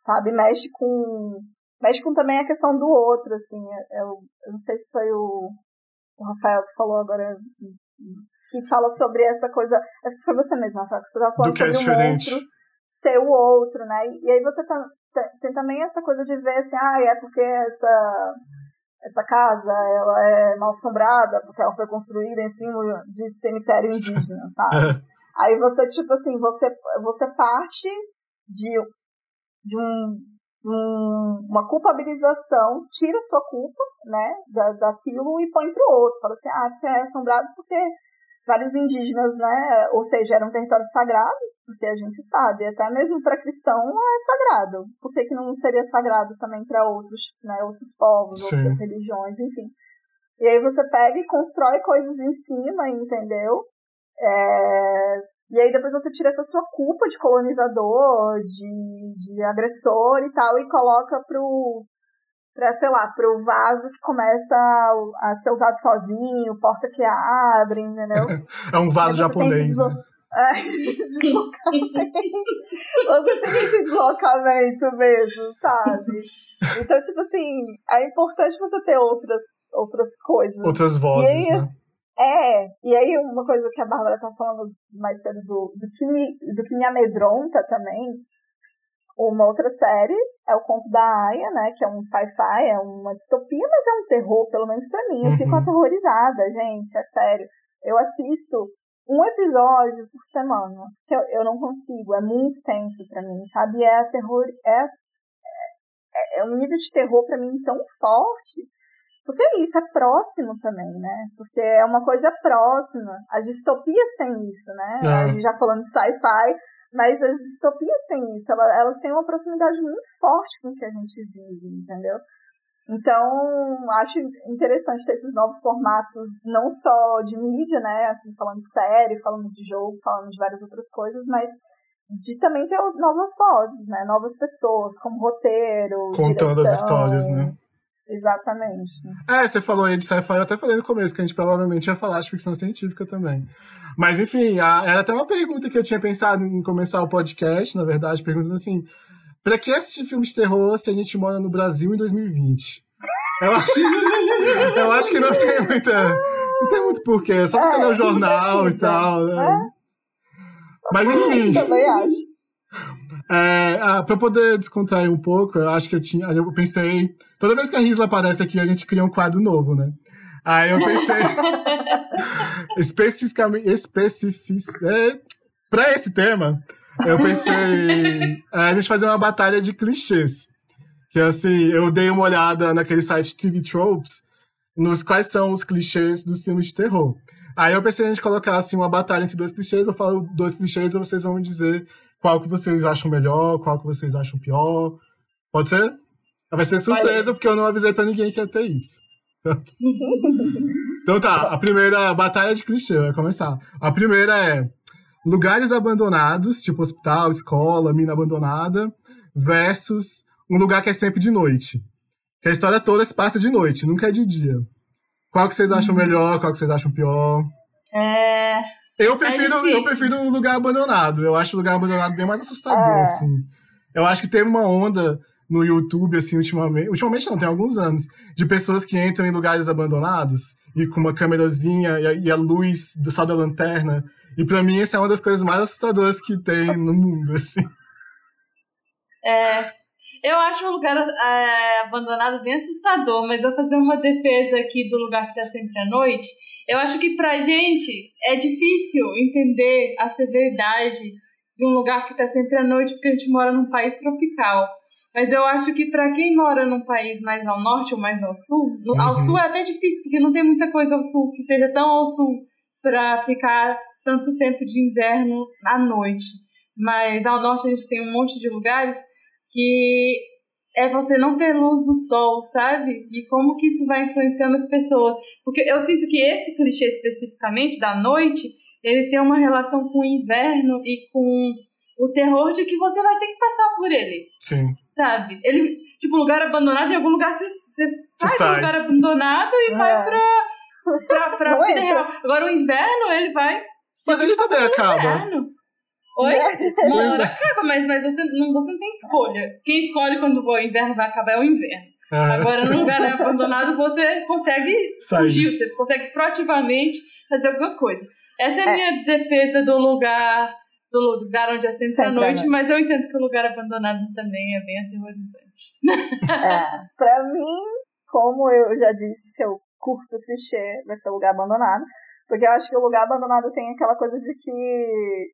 sabe? Mexe com, mexe com também a questão do outro, assim. Eu, eu não sei se foi o, o Rafael que falou agora, que fala sobre essa coisa. Acho que foi você mesmo, Rafael, que você estava falando do sobre é o monstro ser o outro, né? E aí você tá, tem também essa coisa de ver assim, ah, é porque essa, essa casa ela é mal assombrada, porque ela foi construída em cima de cemitério indígena, sabe? Aí você, tipo assim, você, você parte de, de um, um, uma culpabilização, tira sua culpa, né, da, daquilo e põe pro outro. Fala assim, ah, é assombrado porque vários indígenas, né, ou seja, era um território sagrado, porque a gente sabe, até mesmo para cristão é sagrado. Por que, que não seria sagrado também para outros, né, outros povos, Sim. outras religiões, enfim. E aí você pega e constrói coisas em cima, entendeu? É... E aí depois você tira essa sua culpa de colonizador, de, de agressor e tal, e coloca pro, pra, sei lá, pro vaso que começa a, a ser usado sozinho, porta que abre, entendeu? é um vaso japonês, né? É, deslocamento. Você tem esse deslocamento mesmo, sabe? Então, tipo assim, é importante você ter outras, outras coisas. Outras vozes, aí, né? É, e aí uma coisa que a Bárbara tá falando mais cedo do, do, que me, do que me amedronta também, uma outra série é o Conto da Aya, né, que é um sci-fi, é uma distopia, mas é um terror, pelo menos pra mim. Eu fico Uhum. aterrorizada, gente, é sério. Eu assisto um episódio por semana, que eu, eu não consigo, é muito tenso pra mim, sabe? É terror, é, é, é um nível de terror pra mim tão forte porque é isso, é próximo também, né? Porque é uma coisa próxima. As distopias têm isso, né? É. A gente já falando de sci-fi, mas as distopias têm isso. Elas, têm uma proximidade muito forte com o que a gente vive, entendeu? Então, acho interessante ter esses novos formatos, não só de mídia, né? Assim, falando de série, falando de jogo, falando de várias outras coisas, mas de também ter novas vozes, né? Novas pessoas, como roteiro, Contando as direção. histórias, né? Exatamente. É, você falou aí de sci-fi, eu até falei no começo que a gente provavelmente ia falar de ficção científica também. Mas enfim, a- era até uma pergunta que eu tinha pensado em começar o podcast, na verdade, perguntando assim: pra que assistir filmes de terror se a gente mora no Brasil em 2020? Eu acho, eu acho que não tem muita. Não tem muito porquê, é só você É, ler o jornal e justifica. tal. Né? Mas enfim. Também acho. É, ah, pra poder descontrair um pouco, eu acho que eu tinha. Eu pensei. Toda vez que a Risla aparece aqui, a gente cria um quadro novo, né? Aí eu pensei. especificamente. Especific, é, pra esse tema, eu pensei. é, a gente fazer uma batalha de clichês. Que assim, eu dei uma olhada naquele site TV Tropes, nos quais são os clichês dos filmes de terror. Aí eu pensei a gente colocar assim, uma batalha entre dois clichês, eu falo dois clichês e vocês vão me dizer qual que vocês acham melhor, qual que vocês acham pior. Pode ser? Vai ser surpresa, porque eu não avisei pra ninguém que ia ter isso. então tá, a primeira batalha de clichê, vai começar. A primeira é lugares abandonados, tipo hospital, escola, mina abandonada, versus um lugar que é sempre de noite. Que a história toda se passa de noite, nunca é de dia. Qual que vocês acham melhor, qual que vocês acham pior? É. Eu prefiro, difícil. eu prefiro um lugar abandonado. Eu acho o lugar abandonado bem mais assustador, É. assim. Eu acho que teve uma onda no YouTube, assim, ultimamente. Ultimamente não, tem alguns anos, de pessoas que entram em lugares abandonados e com uma câmerazinha e a, e a luz do só da lanterna. E pra mim, essa é uma das coisas mais assustadoras que tem no mundo, assim. É, eu acho o lugar é, abandonado bem assustador, mas vou fazer uma defesa aqui do lugar que tá sempre à noite. Eu acho que pra gente é difícil entender a severidade de um lugar que tá sempre à noite, porque a gente mora num país tropical. Mas eu acho que pra quem mora num país mais ao norte ou mais ao sul, no- ao Uhum. sul é até difícil, porque não tem muita coisa ao sul que seja tão ao sul pra ficar tanto tempo de inverno à noite. Mas ao norte a gente tem um monte de lugares que é você não ter luz do sol, sabe? E como que isso vai influenciando as pessoas. Porque eu sinto que esse clichê especificamente da noite, ele tem uma relação com o inverno e com o terror de que você vai ter que passar por ele, Sim. sabe? Ele, tipo, lugar abandonado, em algum lugar você, você Você sai, sai. do lugar abandonado e vai É. pra, pra, pra Não vida entra. real. Agora o inverno, ele vai Mas ele também acaba. inverno. Oi? Uma hora acaba, mas, mas você, não, você não tem escolha. Quem escolhe quando o inverno vai acabar é o inverno. É, Agora, no lugar abandonado, você consegue Sair. fugir, você consegue proativamente fazer alguma coisa. Essa é a É. minha defesa do lugar do lugar onde é Sempre à à noite, mas eu entendo que o lugar abandonado também é bem aterrorizante. É, pra mim, como eu já disse que eu curto clichê, vai ser lugar abandonado. Porque eu acho que o lugar abandonado tem aquela coisa de que.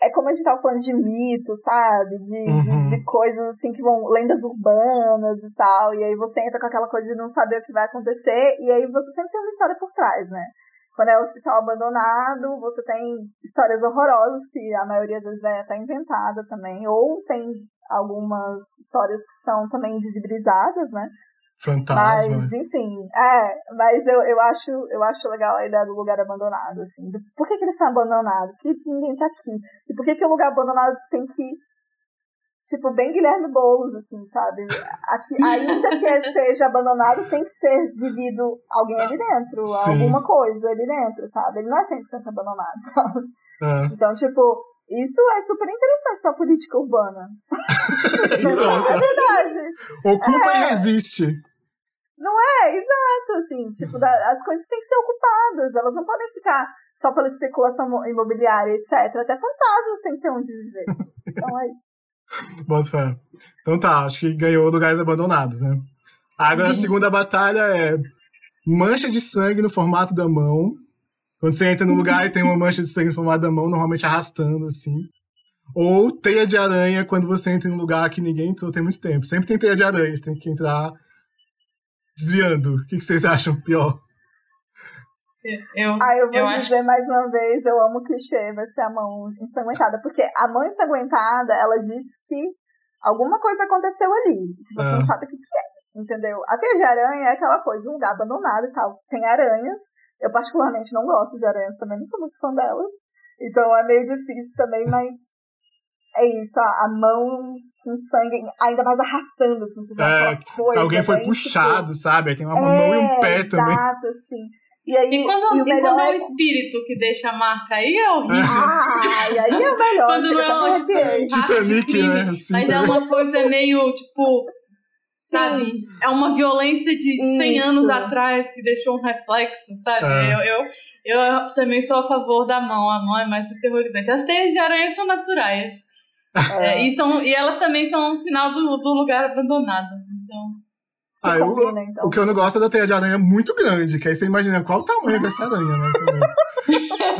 É como a gente tava falando de mito, sabe? De, de- Uhum. de coisas assim que vão. lendas urbanas e tal. E aí você entra com aquela coisa de não saber o que vai acontecer. E aí você sempre tem uma história por trás, né? Quando é hospital abandonado, você tem histórias horrorosas, que a maioria das vezes é até inventada também. Ou tem algumas histórias que são também invisibilizadas, né? Fantasma. Mas, enfim, é, mas eu, eu, acho, eu acho legal a ideia do lugar abandonado, assim. Por que, que ele foi abandonado? Por que ninguém tá aqui? E por que, que o lugar abandonado tem que. Tipo, bem Guilherme Boulos, assim, sabe? Aqui, ainda que ele seja abandonado, tem que ser vivido alguém ali dentro, Sim. alguma coisa ali dentro, sabe? Ele não é 100% abandonado, sabe? Ah. Então, tipo, isso é super interessante pra política urbana. Pronto. é verdade. Ocupa e É. resiste. É, exato, assim, tipo, as coisas têm que ser ocupadas, elas não podem ficar só pela especulação mo- imobiliária, etc. Até fantasmas têm que ter onde viver. Então é isso. Bota fé. Então tá, acho que ganhou lugares abandonados, né? Agora a Sim. segunda batalha é mancha de sangue no formato da mão. Quando você entra no lugar e tem uma mancha de sangue no formato da mão, normalmente arrastando, assim. Ou teia de aranha quando você entra em um lugar que ninguém entrou tem muito tempo. Sempre tem teia de aranha, você tem que entrar desviando. O que vocês acham pior? Eu, Ah, eu vou eu acho dizer mais uma vez, eu amo o clichê, vai ser a mão ensanguentada. Porque a mão ensanguentada, ela diz que alguma coisa aconteceu ali. que Você Ah. não sabe o que, que é, entendeu? A teia de aranha é aquela coisa, um lugar abandonado e tal. Tem aranhas. Eu particularmente não gosto de aranhas também, não sou muito fã delas. Então é meio difícil também, mas é isso, a, a mão com sangue, ainda mais arrastando, assim, É, coisa. Alguém foi bem, tipo, puxado, sabe? Aí tem uma mão e um pé também. Exato, assim. E aí, E quando, e o e quando é é o espírito que deixa a marca aí, é horrível. Ah, e aí é o melhor. Quando não é. Titanic, crime, né? Assim, Mas é também. uma coisa meio, tipo, sabe? É uma violência de 100 Isso. anos atrás que deixou um reflexo, sabe? É. Eu, eu, eu também sou a favor da mão. A mão é mais aterrorizante. As teias de aranha são naturais. É, e, são, e elas também são um sinal do, do lugar abandonado. Então, Ah, eu- combina, então. O que eu não gosto é da teia de aranha muito grande, que aí você imagina qual o tamanho dessa aranha, né?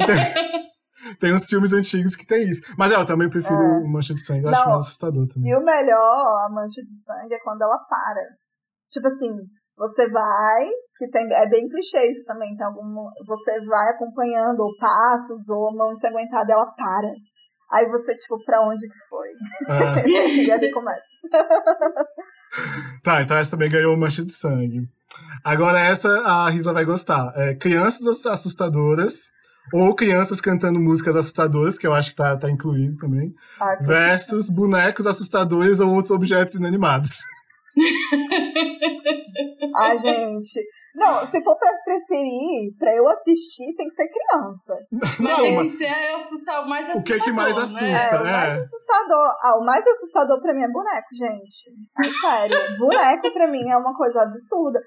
tem, tem uns filmes antigos que tem isso. Mas é, eu também prefiro É. o Mancha de Sangue, eu acho Não. mais assustador também. E o melhor, a mancha de sangue, é quando ela para. Tipo assim, você vai, que tem, é bem clichê isso também, tem algum, você vai acompanhando ou passos ou a mão ensanguentada, ela para. Aí você, tipo, pra onde que foi? É. e aí começa. Tá, então essa também ganhou Mancha de Sangue. Agora essa a Risa vai gostar. É crianças ass- assustadoras ou crianças cantando músicas assustadoras, que eu acho que tá, tá incluído também, Ah, versus bonecos assustadores ou outros objetos inanimados. Ah, gente. Não, se for pra preferir, pra eu assistir, tem que ser criança. mas Não, tem mas que ser assustar, o mais o assustador. que que mais né? assusta? É, o mais É. assustador. Ah, o mais assustador pra mim é boneco, gente. É sério. boneco pra mim é uma coisa absurda.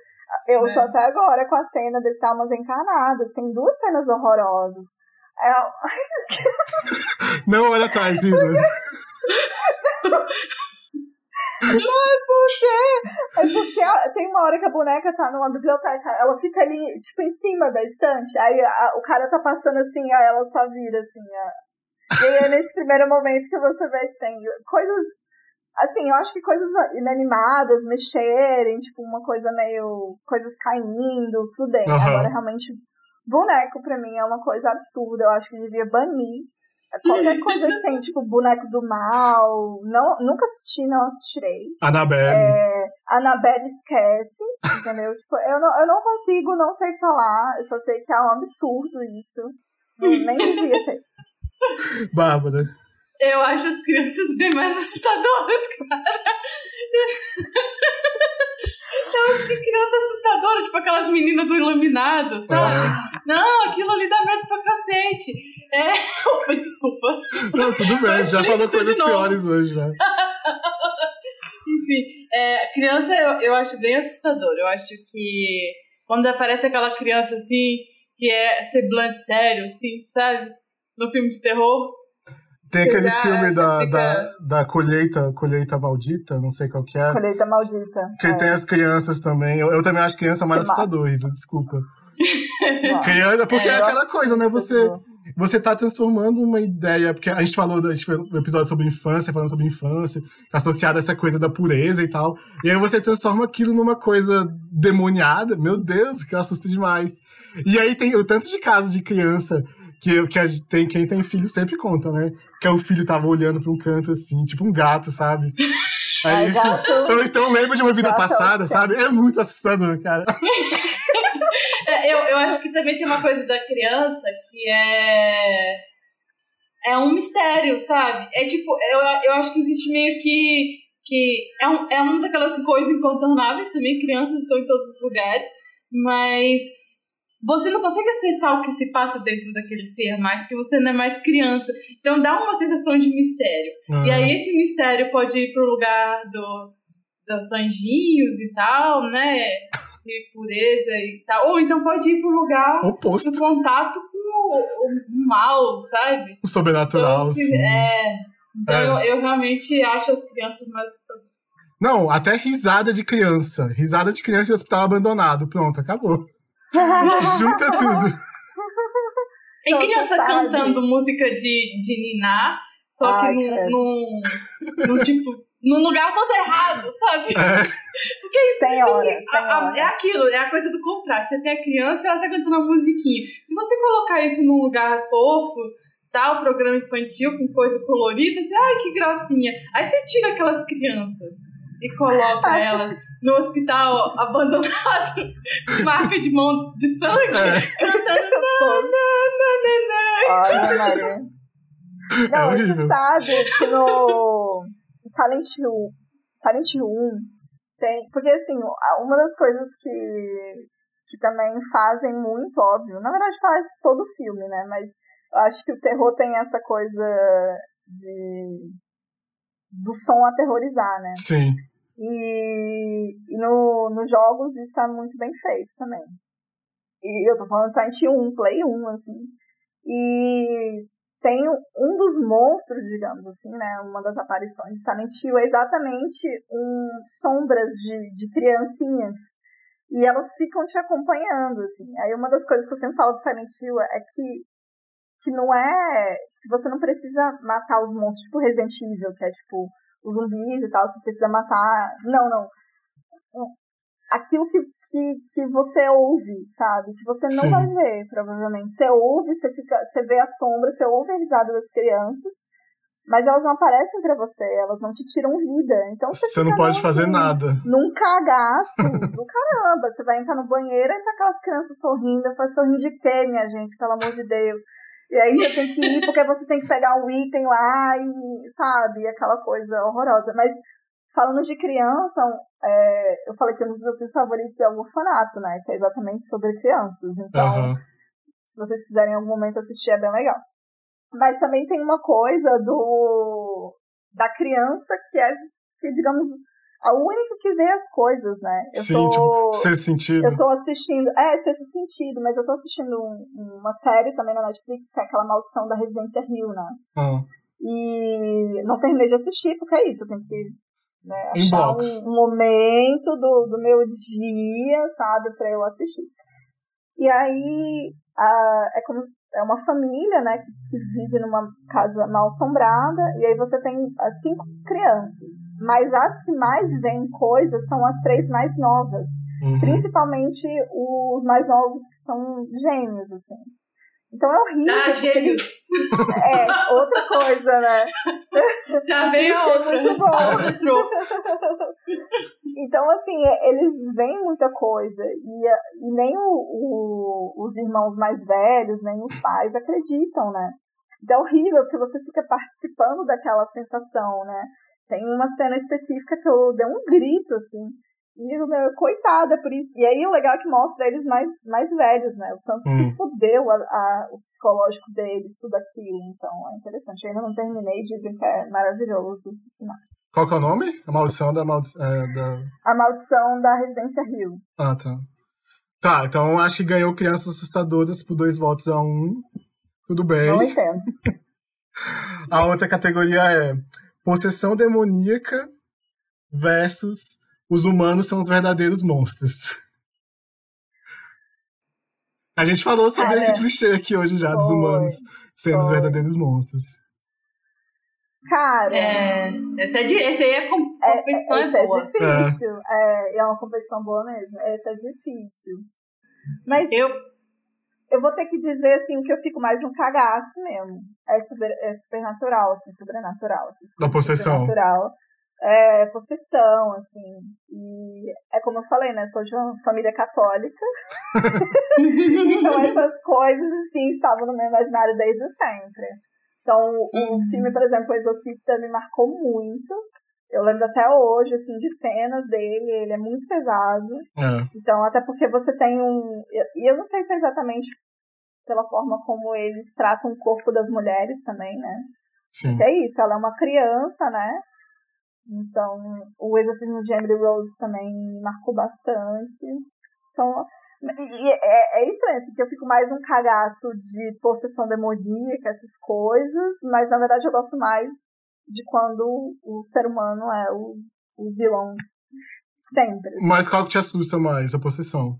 Eu É. tô até agora com a cena das almas encarnadas. Tem duas cenas horrorosas. É, Não, olha atrás, Risa. é porque a- tem uma hora que a boneca tá numa biblioteca, ela fica ali, tipo, em cima da estante. Aí a- o cara tá passando assim, aí ela só vira assim. ó. E aí é nesse primeiro momento que você vê que tem coisas. Assim, eu acho que coisas inanimadas, mexerem, tipo, uma coisa meio. coisas caindo, tudo bem. Aham. Agora, realmente, boneco pra mim é uma coisa absurda. Eu acho que devia banir. Qualquer coisa que tem, tipo, boneco do mal. Não, nunca assisti, não assistirei. Annabelle. É, Annabelle esquece, entendeu? tipo, eu não, eu não consigo, não sei falar. Eu só sei que é um absurdo isso. Nem devia ter. Bárbara. Eu acho as crianças bem mais assustadoras, cara. Eu acho que criança assustadora, tipo aquelas meninas do Iluminado, sabe? Não, aquilo ali dá medo pra cacete. É. Opa, desculpa. Não, tudo bem, já falou coisas piores hoje já. Enfim, é, criança eu, eu acho bem assustador. Eu acho que quando aparece aquela criança assim, que é semblante sério, assim, sabe? No filme de terror. Tem aquele Já- filme da, fica- da, da colheita, colheita maldita, não sei qual que é. Colheita maldita. Que É. tem as crianças também. Eu, eu também acho criança mais Que massa. assustador, Risa, desculpa. Criança, porque é, É, aquela coisa, né? Você, você tá transformando uma ideia, porque a gente falou, a gente fez um episódio sobre infância, falando sobre infância, associado a essa coisa da pureza e tal. E aí você transforma aquilo numa coisa demoniada, meu Deus, que assusta demais. E aí tem o tanto de casos de criança que, que a tem, quem tem filho sempre conta, né? Que é o filho tava olhando pra um canto assim, tipo um gato, sabe? Aí, Ai, assim, ou então lembra de uma vida Gato é passada, sabe? É muito assustador, cara. É, eu, eu acho que também tem uma coisa da criança que é. É um mistério, sabe? É tipo, eu, eu acho que existe meio que. que é, um, é uma daquelas coisas incontornáveis também, crianças estão em todos os lugares, mas você não consegue acessar o que se passa dentro daquele ser mais, porque você não é mais criança. Então dá uma sensação de mistério. Ah. E aí esse mistério pode ir pro lugar do, dos anjinhos e tal, né? De pureza e tal. Ou então pode ir pro lugar Oposto. do contato com o, o- o mal, sabe? O sobrenatural, Então, sim. é. Então É. Eu, eu realmente acho as crianças mais. Não, até risada de criança. Risada de criança em hospital abandonado. Pronto, acabou. Junta tudo. Tem Então, criança cantando música de, de Niná, só Ai, que num, num tipo. Num lugar todo errado, sabe? É, Tem hora, tem A- a- é hora. aquilo, é a coisa do contraste. Você tem a criança e ela tá cantando uma musiquinha. Se você colocar isso num lugar fofo, tal, programa infantil com coisa colorida, você, ai, que gracinha. Aí você tira aquelas crianças e coloca elas no hospital abandonado, marca de mão de sangue, É. cantando. Olha, Maria. Não, É você sabe que no Silent Hill, Silent Hill 1 tem. Porque assim, uma das coisas que, que também fazem muito, óbvio, na verdade faz todo filme, né? Mas eu acho que o terror tem essa coisa de do som aterrorizar, né? sim. E, e no, nos jogos isso é muito bem feito também. E eu tô falando de Silent Hill 1, Play 1, assim. E tem um dos monstros, digamos assim, né? Uma das aparições de Silent Hill é exatamente um sombras de, de criancinhas. E elas ficam te acompanhando, assim. Aí uma das coisas que eu sempre falo do Silent Hill é que, que não é. que você não precisa matar os monstros, tipo Resident Evil, que é tipo os zumbis e tal, você precisa matar. Não, não. Aquilo que, que, que você ouve, sabe? Que você não Sim. vai ver, provavelmente. Você ouve, você fica, você vê a sombra, você ouve a risada das crianças, mas elas não aparecem pra você, elas não te tiram vida. Então você, Você não pode num- fazer nada. num cagaço do caramba. Você vai entrar no banheiro e tá aquelas crianças sorrindo. Eu falo, sorrindo de quê, minha gente? Pelo amor de Deus. E aí você tem que ir porque você tem que pegar um item lá e, sabe, aquela coisa horrorosa. Mas falando de criança, é, eu falei que um dos meus filmes favoritos é o Orfanato, né? Que é exatamente sobre crianças. Então, Aham. se vocês quiserem em algum momento assistir, é bem legal. Mas também tem uma coisa do da criança que é, que, digamos, a única que vê as coisas, né? Eu Sim, tô, tipo, ser sentido. eu tô assistindo, é, sexto sentido, mas eu tô assistindo um- uma série também na Netflix, que é aquela maldição da Residência Rio, né? Ah, E não terminei de assistir, porque é isso, eu tenho que né, achar Inbox. um, um momento do, do meu dia, sabe, pra eu assistir. E aí, a, é como é uma família, né, que, que vive numa casa mal assombrada, e aí você tem as cinco crianças. Mas as que mais veem coisas são as três mais novas. uhum. Principalmente os mais novos, que são gêmeos, assim. Então é horrível. Ah, eles- gêmeos! É, outra coisa, né? Já veio a Achei outra. muito bom. A outra entrou. Então, assim, é- eles veem muita coisa. E, a- e nem o, o- os irmãos mais velhos, nem os pais acreditam, né? Então é horrível, porque você fica participando daquela sensação, né? Tem uma cena específica que eu dei um grito, assim. E o meu, coitada, por isso. E aí o legal é que mostra eles mais, mais velhos, né? O tanto Hum. que fudeu a, a- o psicológico deles, tudo aquilo. Então é interessante. Eu ainda não terminei, dizem que é maravilhoso. Qual que é o nome? A maldição da maldição. da... A maldição da Residência Rio. Ah, tá. Tá, então acho que ganhou Crianças Assustadoras por dois votos a um. Tudo bem. Não entendo. A outra categoria é Possessão Demoníaca versus Os Humanos são os verdadeiros monstros. A gente falou sobre Cara, esse clichê aqui hoje já, dos foi, humanos sendo os foi. verdadeiros monstros. Cara, É, esse, é de, esse aí é com, competição é, é boa. difícil. É. é uma competição boa mesmo. Esse é difícil. Mas Eu, eu vou ter que dizer, assim, que eu fico mais no cagaço mesmo. É, super, é supernatural, assim, sobrenatural. Assim, Da possessão. Supernatural. É, possessão, assim. E é como eu falei, né? Sou de uma família católica. então essas coisas, assim, estavam no meu imaginário desde sempre. Então, o Uhum. filme, por exemplo, O Exorcista me marcou muito. Eu lembro até hoje, assim, de cenas dele, ele é muito pesado. É. Então, até porque você tem um. E eu não sei se é exatamente pela forma como eles tratam o corpo das mulheres também, né? Sim. Que é isso, ela é uma criança, né? Então, o exorcismo de Emily Rose também marcou bastante. Então, e é, é estranho, assim, que eu fico mais um cagaço de possessão demoníaca, essas coisas, mas na verdade eu gosto mais de quando o ser humano é o, o vilão sempre. Mas qual que te assusta mais, a possessão?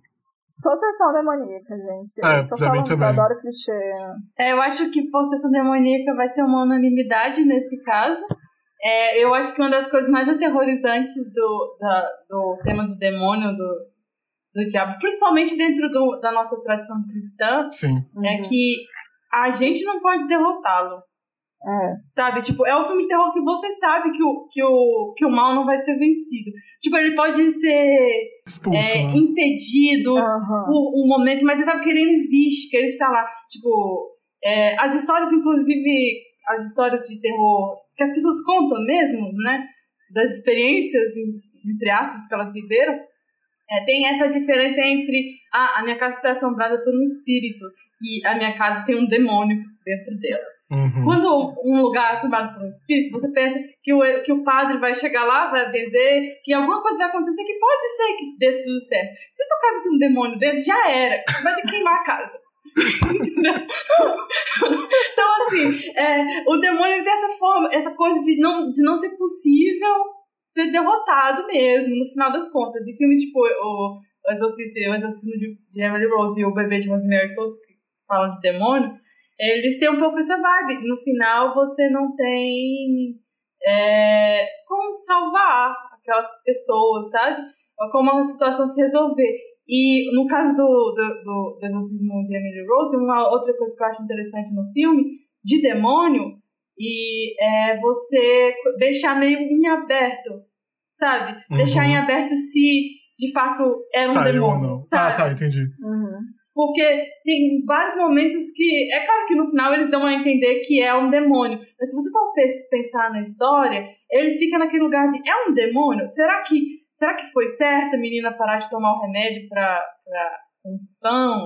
Possessão demoníaca, gente. É, eu tô pra mim falando que eu também. adoro clichê. É, eu acho que possessão demoníaca vai ser uma unanimidade nesse caso. É, eu acho que uma das coisas mais aterrorizantes do, da- do tema do demônio, do, do diabo, principalmente dentro do- da nossa tradição cristã, Sim. é Uhum. que a gente não pode derrotá-lo. É. Sabe? Tipo, é um filme de terror que você sabe que o, que o, que o mal não vai ser vencido. Tipo, ele pode ser Expulso, é, né? impedido Aham. por um momento, mas você sabe que ele não existe, que ele está lá. Tipo, é, as histórias, inclusive, as histórias de terror que as pessoas contam mesmo, né? Das experiências, entre aspas, que elas viveram, é, tem essa diferença entre ah, a minha casa está assombrada por um espírito e a minha casa tem um demônio dentro dela. Uhum. Quando um lugar é assombrado por um espírito, você pensa que o, que o padre vai chegar lá, vai dizer que alguma coisa vai acontecer que pode ser que dê tudo certo. Se sua casa tem um demônio dentro, já era. Você vai ter que queimar a casa. Então, assim, é, o demônio tem essa forma, essa coisa de não, de não ser possível ser derrotado mesmo, no final das contas. E filmes tipo o, o Exorcista o Exorcismo de Emily Rose e o Bebê de Rosemary, todos que falam de demônio, eles têm um pouco essa vibe. No final, você não tem é, como salvar aquelas pessoas, sabe? Ou como a situação se resolver. E no caso do, do, do, do exorcismo de Emily Rose, uma outra coisa que eu acho interessante no filme, de demônio, e é você deixar meio em aberto, sabe? Uhum. Deixar em aberto se de fato era um Saiu ou demônio. não. Sabe? Ah, tá, entendi. Uhum. Porque tem vários momentos que. É claro que no final eles dão a entender que é um demônio. Mas se você for pe- pensar na história, ele fica naquele lugar de. É um demônio? Será que, será que foi certo a menina parar de tomar o remédio pra, pra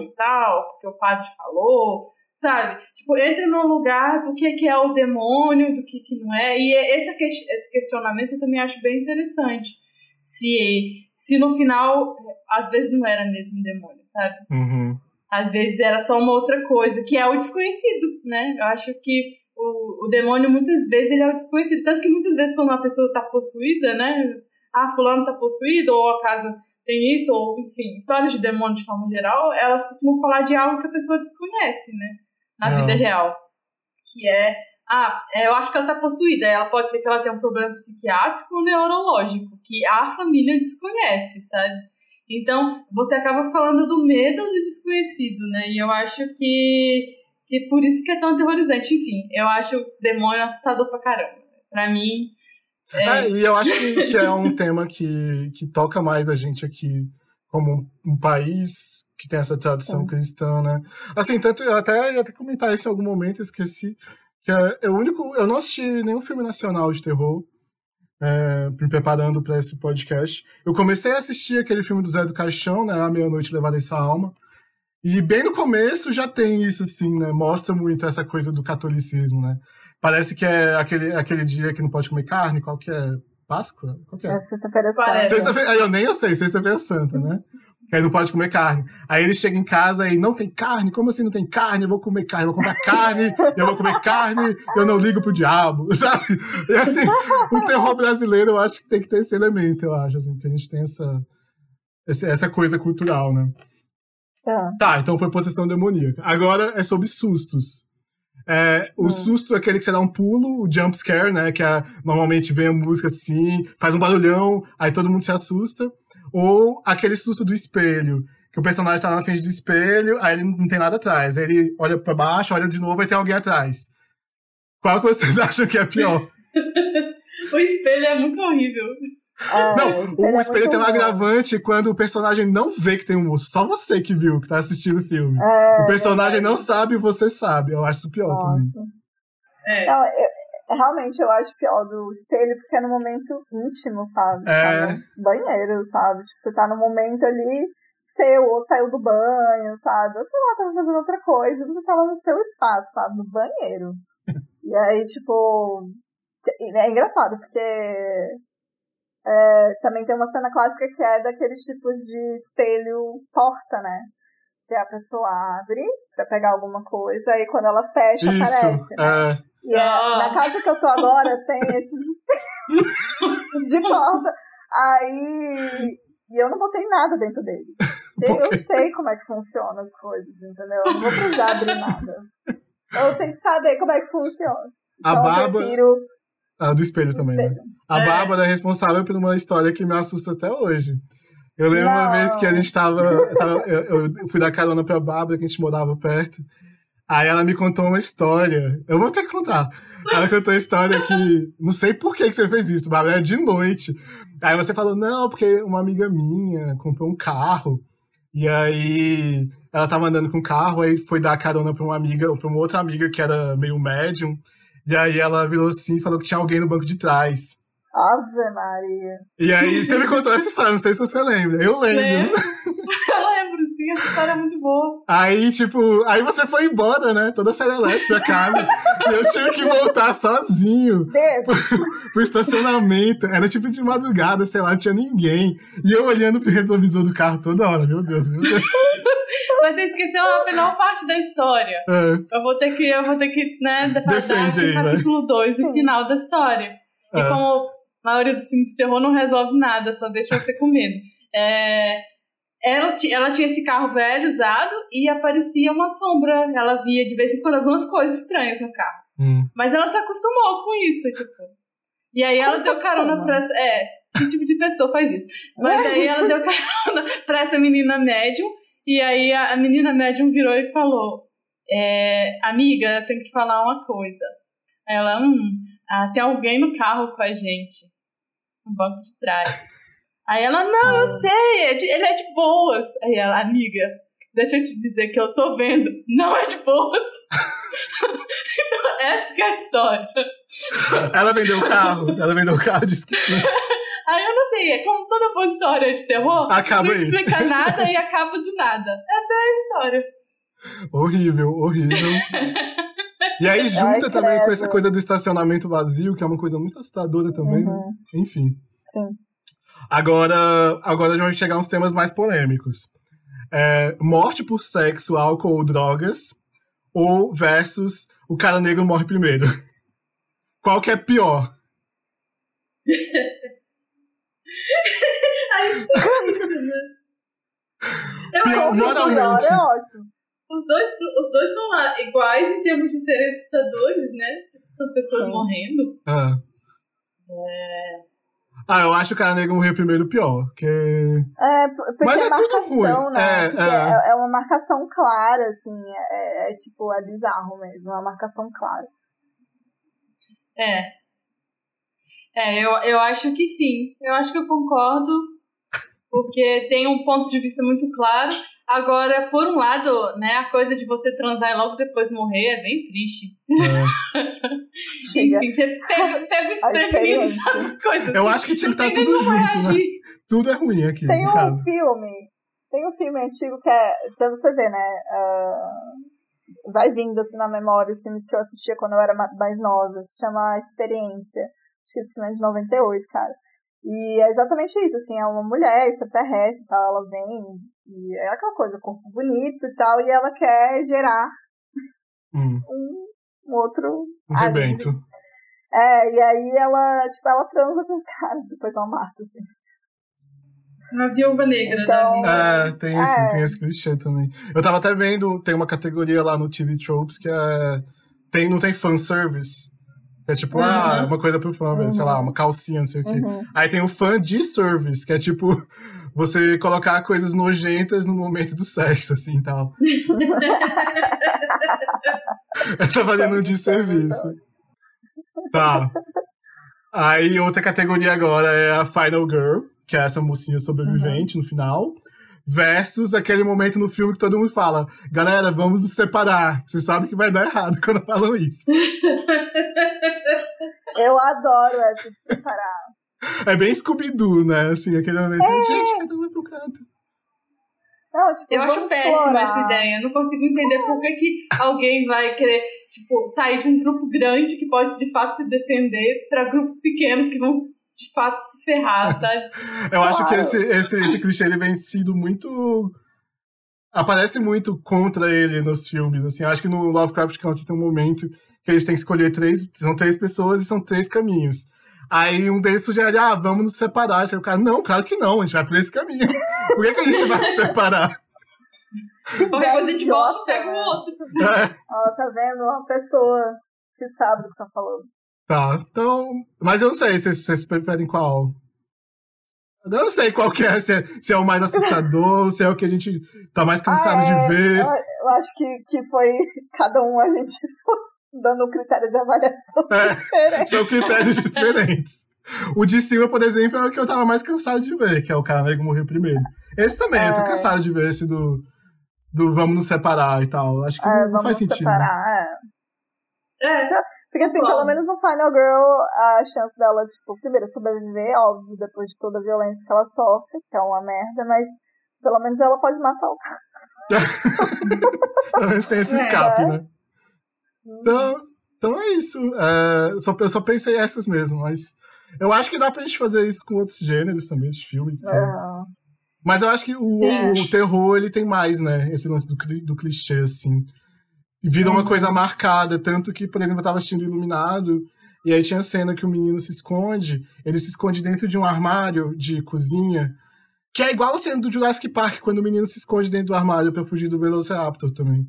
e tal? Porque o padre falou. Sabe? Tipo, entra no lugar do que, que é o demônio, do que, que não é. E esse, que- esse questionamento eu também acho bem interessante. Se, se no final, às vezes não era mesmo um demônio, sabe? Uhum. Às vezes era só uma outra coisa, que é o desconhecido, né? Eu acho que o, o demônio, muitas vezes, ele é o desconhecido. Tanto que muitas vezes, quando uma pessoa tá possuída, né? Ah, fulano tá possuído, ou a casa tem isso, ou enfim, histórias de demônio de forma geral, elas costumam falar de algo que a pessoa desconhece, né? Na Não. vida real. Que é, ah, é, eu acho que ela tá possuída. Ela pode ser que ela tenha um problema psiquiátrico ou neurológico, que a família desconhece, sabe? Então, você acaba falando do medo do desconhecido, né? E eu acho que, que por isso que é tão aterrorizante. Enfim, eu acho o demônio assustador pra caramba. Pra mim, é, É, e eu acho que, que é um tema que, que toca mais a gente aqui como um, país que tem essa tradição Sim. cristã, né? Assim, tanto eu até ia até comentar isso em algum momento, eu esqueci, que é, é o único, eu não assisti nenhum filme nacional de terror, é, me preparando para esse podcast. Eu comecei a assistir aquele filme do Zé do Caixão, né, A Meia-Noite Levada Essa Alma, e bem no começo já tem isso, assim, né? Mostra muito essa coisa do catolicismo, né? Parece que é aquele, aquele dia que não pode comer carne, qual que é? Páscoa? Qual que é? É sexta-feira santa. Sexta-feira, aí eu nem eu sei, sexta-feira santa, né? Aí não pode comer carne. Aí ele chega em casa e não tem carne? Como assim não tem carne? Eu vou comer carne, eu vou comprar carne, eu vou comer carne, eu não ligo pro diabo, sabe? E assim, o terror brasileiro eu acho que tem que ter esse elemento, eu acho, assim, que a gente tem essa, essa coisa cultural, né? Tá. Tá, então foi possessão demoníaca. Agora é sobre sustos. É, o Hum. susto é aquele que você dá um pulo, o jump scare, né? Que é, normalmente vem a música assim, faz um barulhão, aí todo mundo se assusta. Ou aquele susto do espelho, que o personagem tá na frente do espelho, aí ele não tem nada atrás. Aí ele olha pra baixo, olha de novo, aí tem alguém atrás. Qual que vocês acham que é pior? o espelho é muito horrível. É, não, o é espelho muito tem um agravante quando o personagem não vê que tem um monstro. Só você que viu, que tá assistindo o filme. É, o personagem não sabe e você sabe. Eu acho isso pior também. Nossa. É. Não, eu, é, realmente eu acho pior do espelho, porque é no momento íntimo, sabe? É. Tá banheiro, sabe? Tipo, você tá no momento ali seu, ou saiu do banho, sabe? Ou sei lá, tava fazendo outra coisa, você tá lá no seu espaço, sabe? No banheiro. e aí, tipo. É engraçado, porque é, também tem uma cena clássica que é daqueles tipos de espelho porta, né? Que a pessoa abre pra pegar alguma coisa e quando ela fecha, Isso. aparece. Né? É. E é- Ah. na casa que eu tô agora tem esses espelhos de porta. Aí. E eu não botei nada dentro deles. Eu, sei como é que funcionam as coisas, entendeu? Eu não vou precisar abrir nada. Eu tenho que saber como é que funciona. A Então eu Bárbara. prefiro Ah, do espelho também, né? espelho. A É. Bárbara é responsável por uma história que me assusta até hoje. Eu lembro uma Não. vez que a gente tava. eu tava- eu, eu fui dar carona pra Bárbara, que a gente morava perto. Aí ela me contou uma história. Eu vou ter que contar. Ela contou a história que. Não sei por que, que você fez isso, Bárbara. Era de noite. Aí você falou, não, porque uma amiga minha comprou um carro. E aí ela tava andando com o carro, aí foi dar carona pra uma amiga, pra uma outra amiga que era meio médium. E aí ela virou assim e falou que tinha alguém no banco de trás. Ave Maria. E aí você me contou essa história, não sei se você lembra. Eu lembro. Lembro. Essa história é muito boa. Aí, tipo, aí você foi embora, né? Toda serelepe pra casa. e eu tive que voltar sozinho Dedo. pro estacionamento. Era tipo de madrugada, sei lá, não tinha ninguém. E eu olhando pro retrovisor do carro toda hora. Meu Deus, meu Deus. Mas você esqueceu a menor parte da história. É, Eu vou ter que, eu vou ter que, né, dar Defende aí, o capítulo 2 e Sim. final da história. E É. como a maioria dos filmes de terror não resolve nada, só deixa você com medo. É, ela, ela tinha esse carro velho usado e aparecia uma sombra. Ela via de vez em quando algumas coisas estranhas no carro. hum. Mas ela se acostumou com isso, tipo. E aí ela Como deu se carona pra. essa- É, que tipo de pessoa faz isso? Mas aí ela deu carona pra essa menina médium. E aí a, a menina médium virou e falou: é, Amiga, eu tenho que te falar uma coisa. Aí ela, hum, ah, tem alguém no carro com a gente. No banco de trás. Aí ela, não, eu sei, é de- ele é de boas. Aí ela, amiga, deixa eu te dizer que eu tô vendo, não é de boas. Essa que é a história. Ela vendeu o carro. Ela vendeu o carro, disse que sim. Aí eu não sei, é como toda boa história de terror, Acaba não aí. explica nada e acaba do nada. Essa é a história. Horrível, horrível. E aí junta Ai, também com credo. essa coisa do estacionamento vazio, que é uma coisa muito assustadora também, né? Uhum. Enfim. Sim. Agora, agora a gente vai chegar a uns temas mais polêmicos. É, morte por sexo, álcool ou drogas, ou versus o cara negro morre primeiro. Qual que é pior? Eu Pior, moralmente. É ótimo. os dois, os dois são iguais em termos de serem assustadores, né? São pessoas Sim. morrendo. Ah. Ah, eu acho o cara negro morrer primeiro pior. Porque... É, porque Mas é é tudo marcação, ruim. né? É, é. é. é uma marcação clara, assim. É, é, é tipo, é bizarro mesmo. É uma marcação clara. É. É, eu, eu acho que sim. Eu acho que eu concordo. Porque tem um ponto de vista muito claro. Agora, por um lado, né, a coisa de você transar e logo depois morrer é bem triste. é, Chega. Enfim, você pega, pega o desprevenido, sabe? Coisa Eu assim. acho que tinha que Não estar tudo junto, né? Tudo é ruim aqui, Tem no um caso. filme, tem um filme antigo que é, pra você ver, né, ah, vai vindo assim na memória os filmes que eu assistia quando eu era ma- mais nova, se chama Experiência, acho que esse filme é de 98, cara. E é exatamente isso, assim, é uma mulher extraterrestre e tal, ela vem, e é aquela coisa, corpo bonito e tal, e ela quer gerar Hum, um, um outro um rebento. É, e aí ela, tipo, ela transa com os caras, depois ela mata, assim. Uma viúva negra Então- da vida. É, tem esse, É. tem esse clichê também. Eu tava até vendo, tem uma categoria lá no TV Tropes que é. Tem, não tem fanservice. É tipo, ah, Uhum. uma coisa pro fã, Uhum. sei lá, uma calcinha, não sei o quê. Uhum. Aí tem o fã de service, que é tipo, você colocar coisas nojentas no momento do sexo, assim e tal. Tá fazendo um de serviço. Tá. Aí outra categoria agora é a Final Girl, que é essa mocinha sobrevivente no final. Versus aquele momento no filme que todo mundo fala: galera, vamos nos separar. Você sabe que vai dar errado quando falam isso. Eu adoro essa de separar. É bem Scooby-Doo, né? Assim, aquele momento. É. Gente, cada um vai pro canto. Não, tipo, Eu acho péssima explorar. essa ideia. Eu não consigo entender por que, que alguém vai querer, tipo, sair de um grupo grande que pode de fato se defender pra grupos pequenos que vão de fato se ferrar, sabe? Eu acho que Claro. esse, esse, esse clichê ele vem sido muito. Aparece muito contra ele nos filmes. Assim, eu acho que no Lovecraft Country tem um momento que eles têm que escolher três. São três pessoas e são três caminhos. Aí um deles sugere, ah, vamos nos separar. Aí o cara, não, claro que não, a gente vai por esse caminho. Por que, que a gente vai se separar? Qualquer coisa Idiota, volta pega o outro. É, Ó, tá vendo? Uma pessoa que sabe do que tá falando. tá, então. Mas eu não sei se vocês preferem qual. Eu não sei qual que é, se é, se é o mais assustador, se é o que a gente tá mais cansado Ah, é. de ver. Eu, eu acho que, que foi cada um a gente foi dando um critério de avaliação É. diferente. São critérios diferentes. O de cima, por exemplo, é o que eu tava mais cansado de ver, que é o cara negro morrer primeiro. Esse também, eu tô É. cansado de ver esse do, do vamos nos separar e tal. Acho que É, não, faz sentido. separar, é. É, Porque assim, Bom. pelo menos no Final Girl, a chance dela, tipo, primeiro sobreviver, óbvio, depois de toda a violência que ela sofre, que é uma merda, mas pelo menos ela pode matar o cara. Pelo menos tem esse É. escape, né? Então, então é isso. É, só, eu só pensei essas mesmo, mas eu acho que dá pra gente fazer isso com outros gêneros também de filme. que- É. Mas eu acho que o, o terror, ele tem mais, né? Esse lance do, do clichê, assim. Vira uma coisa marcada. Tanto que, por exemplo, eu tava assistindo Iluminado, e aí tinha a cena que o menino se esconde, ele se esconde dentro de um armário de cozinha, que é igual a cena do Jurassic Park, quando o menino se esconde dentro do armário pra fugir do Velociraptor também.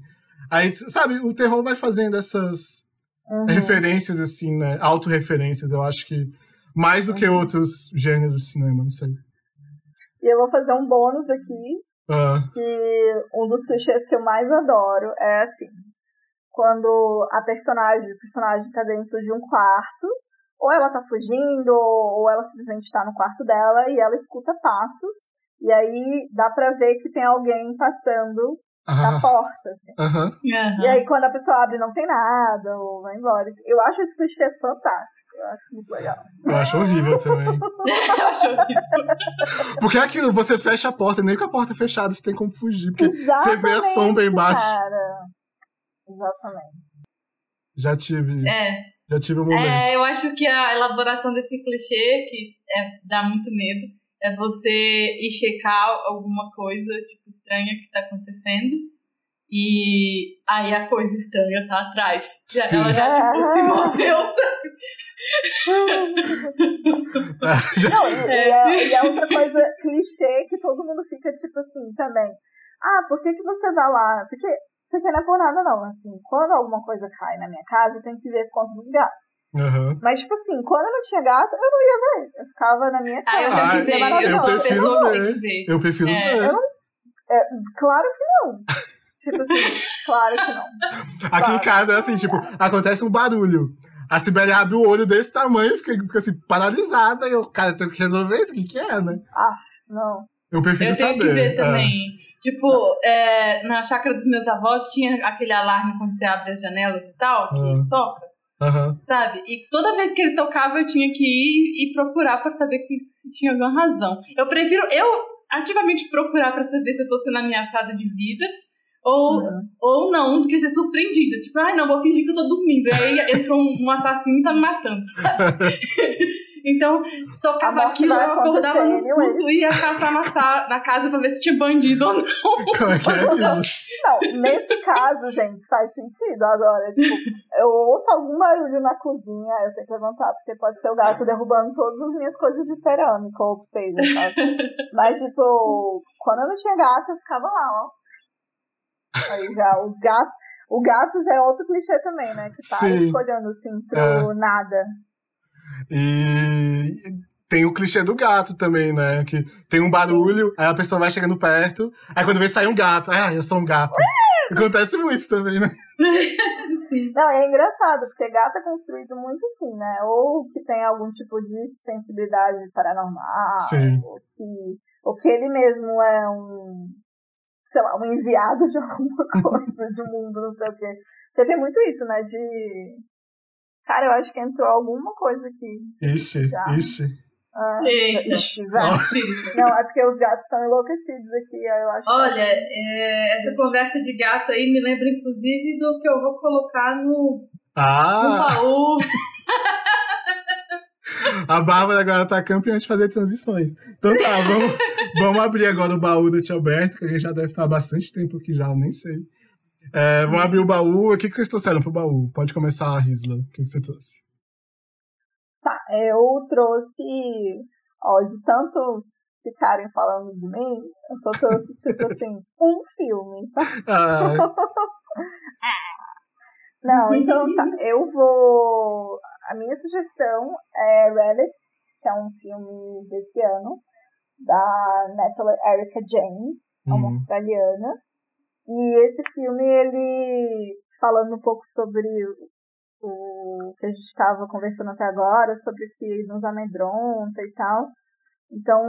Aí, sabe, o terror vai fazendo essas Uhum. referências, assim, né? Autorreferências, eu acho que mais do que Uhum. outros gêneros de cinema, não sei. E eu vou fazer um bônus aqui, Ah, que um dos clichês que eu mais adoro é assim, quando a personagem, o personagem tá dentro de um quarto, ou ela tá fugindo, ou ela simplesmente tá no quarto dela e ela escuta passos, e aí dá pra ver que tem alguém passando na porta, assim. aham. aham. E aí quando a pessoa abre não tem nada, ou vai embora. Eu acho esse clichê fantástico, eu acho muito legal. Eu acho horrível também. Eu acho horrível. Porque é aquilo, você fecha a porta, nem com a porta fechada você tem como fugir, porque você vê a Exatamente, sombra embaixo. Cara. Exatamente. Já tive, É, já tive momentos. É, eu acho que a elaboração desse clichê, que é, dá muito medo, é você ir checar alguma coisa, tipo, estranha que tá acontecendo. E aí a coisa estranha tá atrás. Já- Sim. ela já, tipo, se moveu, Não, e, e é, e é outra coisa clichê que todo mundo fica tipo assim também. Ah, por que, que você vai lá? Porque, porque não é por nada não, assim, quando alguma coisa cai na minha casa, eu tenho que ver conta dos gatos. Aham. Mas, tipo assim, quando eu não tinha gato, eu não ia ver. Eu ficava na minha Ah, eu casa. Ah. Eu maravilhoso. sou a prefiro ver. tem. Eu prefiro É, ver. eu não- Claro que não. tipo assim, claro que não. Aqui em casa é assim, tipo, acontece um barulho. A Sibeli abre o olho desse tamanho e fica, fica assim, paralisada. E eu, cara, eu tenho que resolver isso, o que, que é, né? Não. Eu prefiro Eu tenho saber. que ver é. também. Tipo, é, na chácara dos meus avós tinha aquele alarme quando você abre as janelas e tal, que Ah. toca. Aham. sabe? E toda vez que ele tocava, eu tinha que ir e procurar pra saber que, se tinha alguma razão. Eu prefiro eu ativamente procurar pra saber se eu tô sendo ameaçada de vida ou, Uhum. ou não, do que ser surpreendida. Tipo, ai não, vou fingir que eu tô dormindo. E aí entrou um, um assassino e tá me matando, sabe? então, tocava aquilo, eu acordava no susto e ia caçar na, na casa pra ver se tinha bandido ou não. Como é que é isso? Não, nesse caso, gente, faz sentido agora. Tipo, eu ouço algum barulho na cozinha, eu tenho que levantar, porque pode ser o gato derrubando todas as minhas coisas de cerâmica, ou o que seja, sabe? Mas, tipo, quando eu não tinha gato, eu ficava lá, ó. Aí já, os gatos. O gato já é outro clichê também, né? Que tá escolhendo assim pro nada. E tem o clichê do gato também, né? Que tem um barulho, aí a pessoa vai chegando perto, aí quando vê sai um gato, ah, eu sou um gato. Acontece muito também, né? Não, é engraçado, porque gato é construído muito assim, né? Ou que tem algum tipo de sensibilidade paranormal, Sim. ou que, ou que ele mesmo é um, sei lá, um enviado de alguma coisa, de um mundo, não sei o quê. Porque tem muito isso, né? De. Cara, eu acho que entrou alguma coisa aqui. Ixi, Já. ixi. Ah, ixi. Não, é porque os gatos estão enlouquecidos aqui, eu acho que- Olha, é, essa conversa de gato aí me lembra inclusive do que eu vou colocar no, no Ah, baú. a Bárbara agora tá campeã de fazer transições. Então tá, vamos, vamos abrir agora o baú do Tio Alberto, que a gente já deve estar há bastante tempo aqui já, eu nem sei. É, vamos abrir o baú. O que, que vocês trouxeram pro baú? Pode começar, Risla. O que, que você trouxe? Tá, eu trouxe, ó, de tanto ficarem falando de mim, eu só trouxe, tipo assim, um filme, tá? Ah, Não, então tá, eu vou. A minha sugestão é Relic, que é um filme desse ano, da Natalie Erica James, é uma Hum. australiana. E esse filme, ele, falando um pouco sobre o que a gente estava conversando até agora, sobre o que nos amedronta e tal. Então,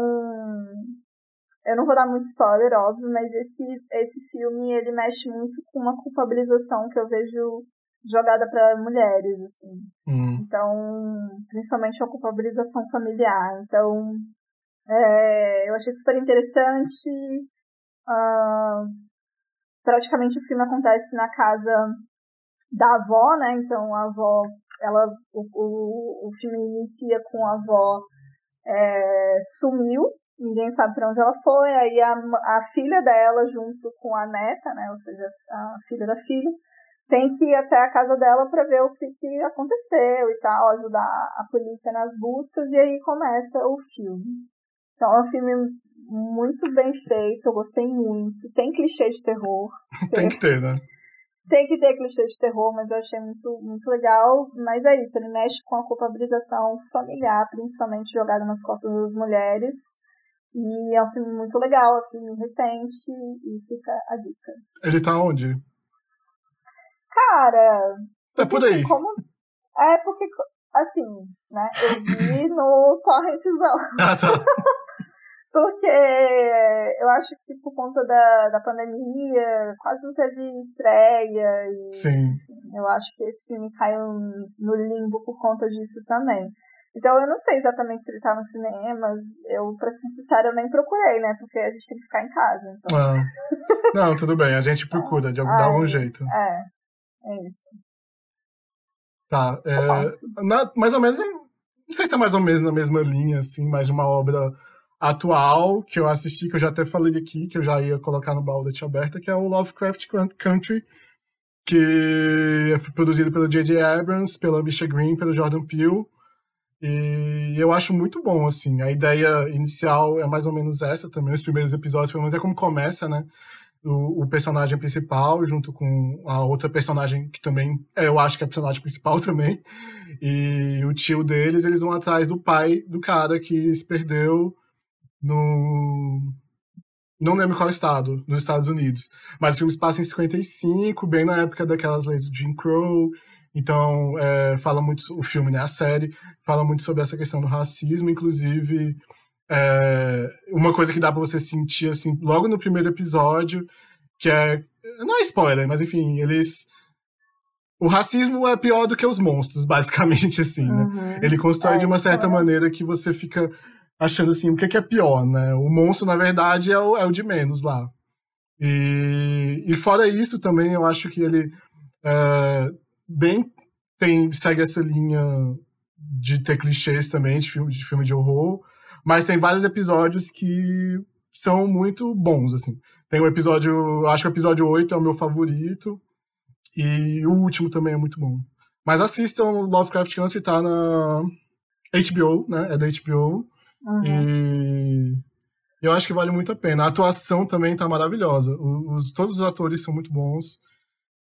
eu não vou dar muito spoiler, óbvio, mas esse, esse filme, ele mexe muito com uma culpabilização que eu vejo jogada para mulheres, assim. hum, Então, principalmente a culpabilização familiar. Então, é, eu achei super interessante. Ah, praticamente o filme acontece na casa da avó, né? Então, a avó, ela, o, o, o filme inicia com a avó é, sumiu, ninguém sabe para onde ela foi. Aí a, a filha dela, junto com a neta, né? Ou seja, a filha da filha, tem que ir até a casa dela para ver o que, que aconteceu e tal, ajudar a polícia nas buscas, e aí começa o filme. Então é um filme muito bem feito, eu gostei muito. Tem clichê de terror. tem que ter, né? Tem que ter clichê de terror, mas eu achei muito, muito legal. Mas é isso, ele mexe com a culpabilização familiar, principalmente jogada nas costas das mulheres. E é um filme muito legal, é um filme recente, e fica a dica. Ele tá onde? Cara, É por aí. Como... É porque, assim, né? Eu vi no torrentzão. Ah, tá. Porque eu acho que por conta da, da pandemia, quase não teve estreia. E Sim. eu acho que esse filme caiu no limbo por conta disso também. Então eu não sei exatamente se ele tá no cinema. Eu, pra ser sincera, eu nem procurei, né? Porque a gente tem que ficar em casa. Então, Ah. Não, tudo bem. A gente procura de algum, de algum jeito. é. É isso. Tá. É, na- mais ou menos. Não sei se é mais ou menos na mesma linha, assim, mas de uma obra atual que eu assisti, que eu já até falei aqui, que eu já ia colocar no baú da Tia Aberta, que é o Lovecraft Country, que foi produzido pelo J.J. Abrams, pela Misha Green, pelo Jordan Peele. E eu acho muito bom, assim. A ideia inicial é mais ou menos essa também. Os primeiros episódios, pelo menos, é como começa, né? O, o personagem principal, junto com a outra personagem que também, é, eu acho que é a personagem principal também. E o tio deles, eles vão atrás do pai do cara que se perdeu no. Não lembro qual estado, nos Estados Unidos. Mas o filme se passa em 55, bem na época daquelas leis do Jim Crow. Então, é, fala muito, o filme, né, a série, fala muito sobre essa questão do racismo, inclusive é, uma coisa que dá pra você sentir, assim, logo no primeiro episódio, que é, não é spoiler, mas enfim, eles, o racismo é pior do que os monstros, basicamente, assim, né? Uhum. Ele constrói É, de uma certa é. maneira que você fica achando assim, o que é, que é pior, né? O monstro, na verdade, é o, é o de menos lá. E, e fora isso também, eu acho que ele é, bem tem, segue essa linha de ter clichês também, de filme de, filme de horror, mas tem vários episódios que são muito bons, assim. Tem um episódio, acho que o episódio 8 é o meu favorito, e o último também é muito bom. Mas assistam Lovecraft Country, tá na HBO, né? É da HBO. Uhum. E eu acho que vale muito a pena. A atuação também tá maravilhosa. Os, todos os atores são muito bons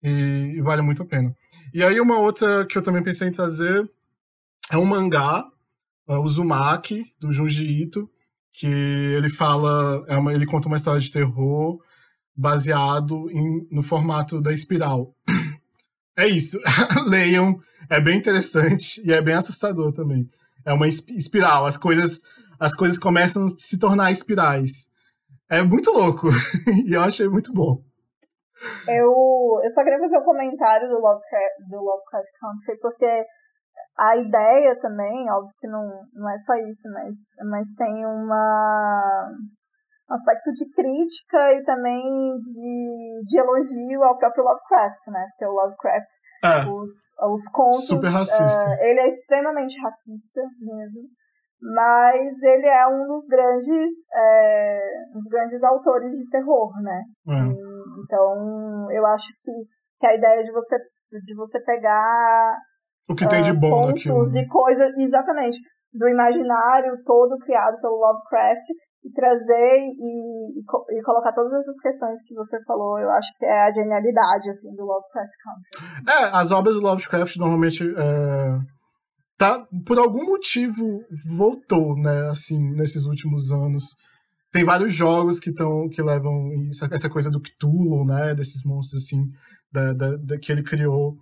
e, e vale muito a pena. E aí uma outra que eu também pensei em trazer é um mangá, é, o Uzumaki, do Junji Ito, que ele fala, é uma, ele conta uma história de terror baseado em, no formato da espiral. É isso. Leiam. É bem interessante e é bem assustador também. É uma esp- espiral. As coisas, as coisas começam a se tornar espirais. É muito louco. e eu achei muito bom. Eu, eu só queria fazer um comentário do Lovecraft, do Lovecraft Country, porque a ideia também, óbvio que não, não é só isso, mas, mas tem uma, um aspecto de crítica e também de, de elogio ao próprio Lovecraft, né? Porque o Lovecraft, É, os, os contos. super racista. eh, ele é extremamente racista mesmo. Mas ele é um dos grandes, é, um dos grandes autores de terror, né? é. E, então, eu acho que, que a ideia de você, de você pegar O que tem de bom contos naquilo. né? e coisas, exatamente, do imaginário todo criado pelo Lovecraft e trazer e, e, e colocar todas essas questões que você falou, eu acho que é a genialidade, assim, do Lovecraft Country. É, as obras do Lovecraft normalmente é, tá por algum motivo voltou, né, assim, nesses últimos anos. Tem vários jogos que estão que levam isso, essa coisa do Cthulhu, né, desses monstros assim da, da- da- que ele criou.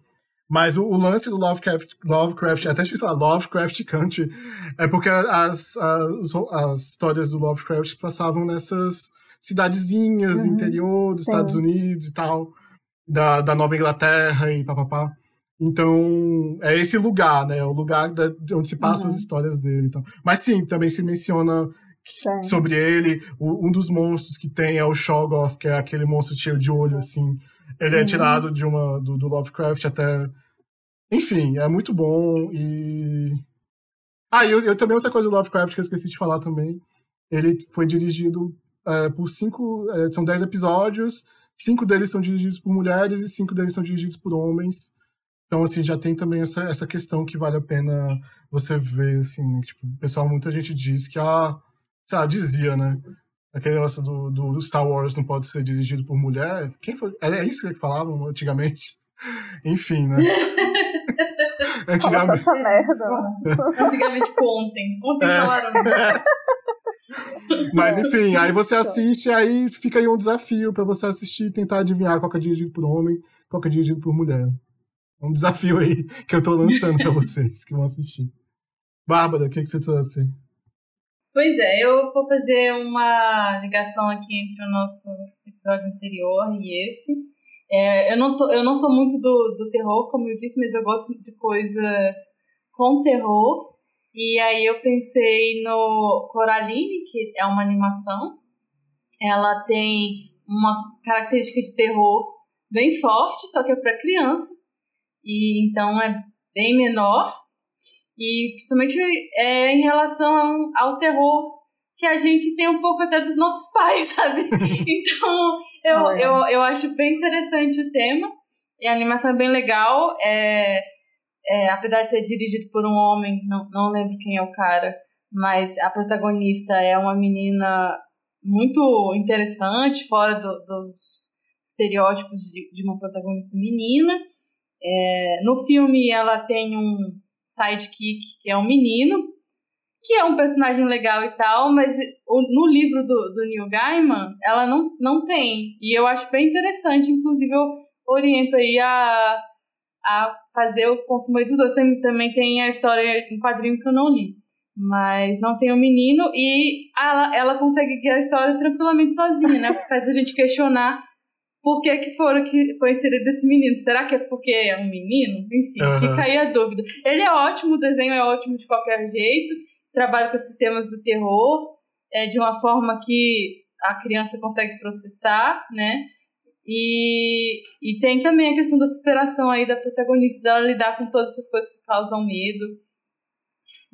Mas o, o lance do Lovecraft, Lovecraft, até esqueci falar, Lovecraft Country, é porque as, as, as histórias do Lovecraft passavam nessas cidadezinhas Uhum, interior dos sim. Estados Unidos e tal, da, da Nova Inglaterra e papapá. Então, é esse lugar, né? É o lugar da, de onde se passam Uhum. as histórias dele. Então. Mas sim, também se menciona Sim. sobre ele. O- um dos monstros que tem é o Shoggoth, que é aquele monstro cheio de olho, assim. Ele é Uhum. tirado de uma, do, do Lovecraft até. Enfim, é muito bom. E. Ah, eu, eu também outra coisa do Lovecraft que eu esqueci de falar também. Ele foi dirigido é, por cinco. é, são dez episódios. Cinco deles são dirigidos por mulheres e cinco deles são dirigidos por homens. Então, assim, já tem também essa, essa questão que vale a pena você ver, assim, né? tipo, o pessoal, muita gente diz que, ah, sei lá, dizia, né? Aquele negócio do, do Star Wars não pode ser dirigido por mulher. Quem foi? É isso que falavam antigamente? Enfim, né? Fala antigamente. tanta merda. né? Antigamente, tipo, ontem. Ontem É. falaram. Mas enfim, aí você assiste, aí fica aí um desafio pra você assistir e tentar adivinhar qual que é dirigido por homem, qual que é dirigido por mulher. Um desafio aí que eu tô lançando pra vocês que vão assistir. Bárbara, o que, que você trouxe? Pois é, eu vou fazer uma ligação aqui entre o nosso episódio anterior e esse. É, eu, não tô, eu não sou muito do, do terror, como eu disse, mas eu gosto de coisas com terror. E aí eu pensei no Coraline, que é uma animação. Ela tem uma característica de terror bem forte, só que é para criança. E então é bem menor. E principalmente é, em relação ao terror que a gente tem um pouco até dos nossos pais, sabe? Então eu, Olha. eu, eu acho bem interessante o tema. E a animação é bem legal. É, é, apesar de ser dirigido por um homem, não, não lembro quem é o cara, mas a protagonista é uma menina muito interessante, fora do- dos estereótipos de, de uma protagonista menina. É, no filme ela tem um sidekick que é um menino, que é um personagem legal e tal, mas no livro do, do Neil Gaiman ela não, não tem. E eu acho bem interessante, inclusive eu oriento aí a, a fazer o consumo dos dois. Tem, também tem a história em quadrinho que eu não li. Mas não tem o menino e ela, ela consegue guiar a história tranquilamente sozinha, né? Faz a gente questionar por que, que foram que foi inserido esse menino. Será que é porque é um menino? Enfim, Aham. fica aí a dúvida. Ele é ótimo, o desenho é ótimo de qualquer jeito, trabalha com esses temas do terror é, de uma forma que a criança consegue processar, né? E, e tem também a questão da superação aí da protagonista, dela lidar com todas essas coisas que causam medo.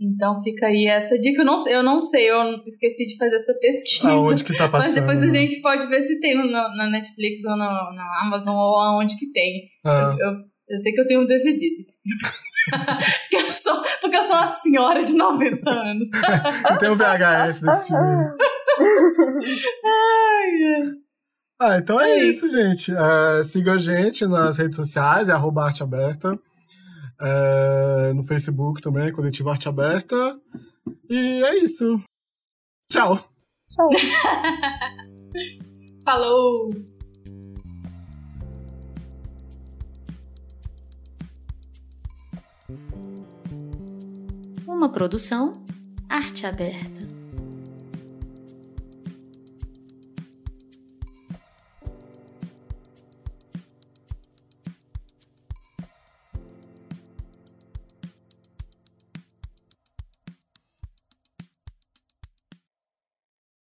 Então fica aí essa dica. Eu não, sei- eu não sei, eu esqueci de fazer essa pesquisa. Aonde que tá Mas passando? depois a né? gente pode ver se tem no- na Netflix ou na, na Amazon ou aonde que tem. Ah, Eu, eu sei que eu tenho um DVD desse filme. Porque eu sou, porque eu sou uma senhora de 90 anos. e tem o VHS desse filme. Ah, então é, É isso, gente. É, siga a gente nas redes sociais, é arroba arte aberta. É, no Facebook também, Coletivo Arte Aberta. E é isso. Tchau. Tchau. Falou! Uma produção Arte Aberta.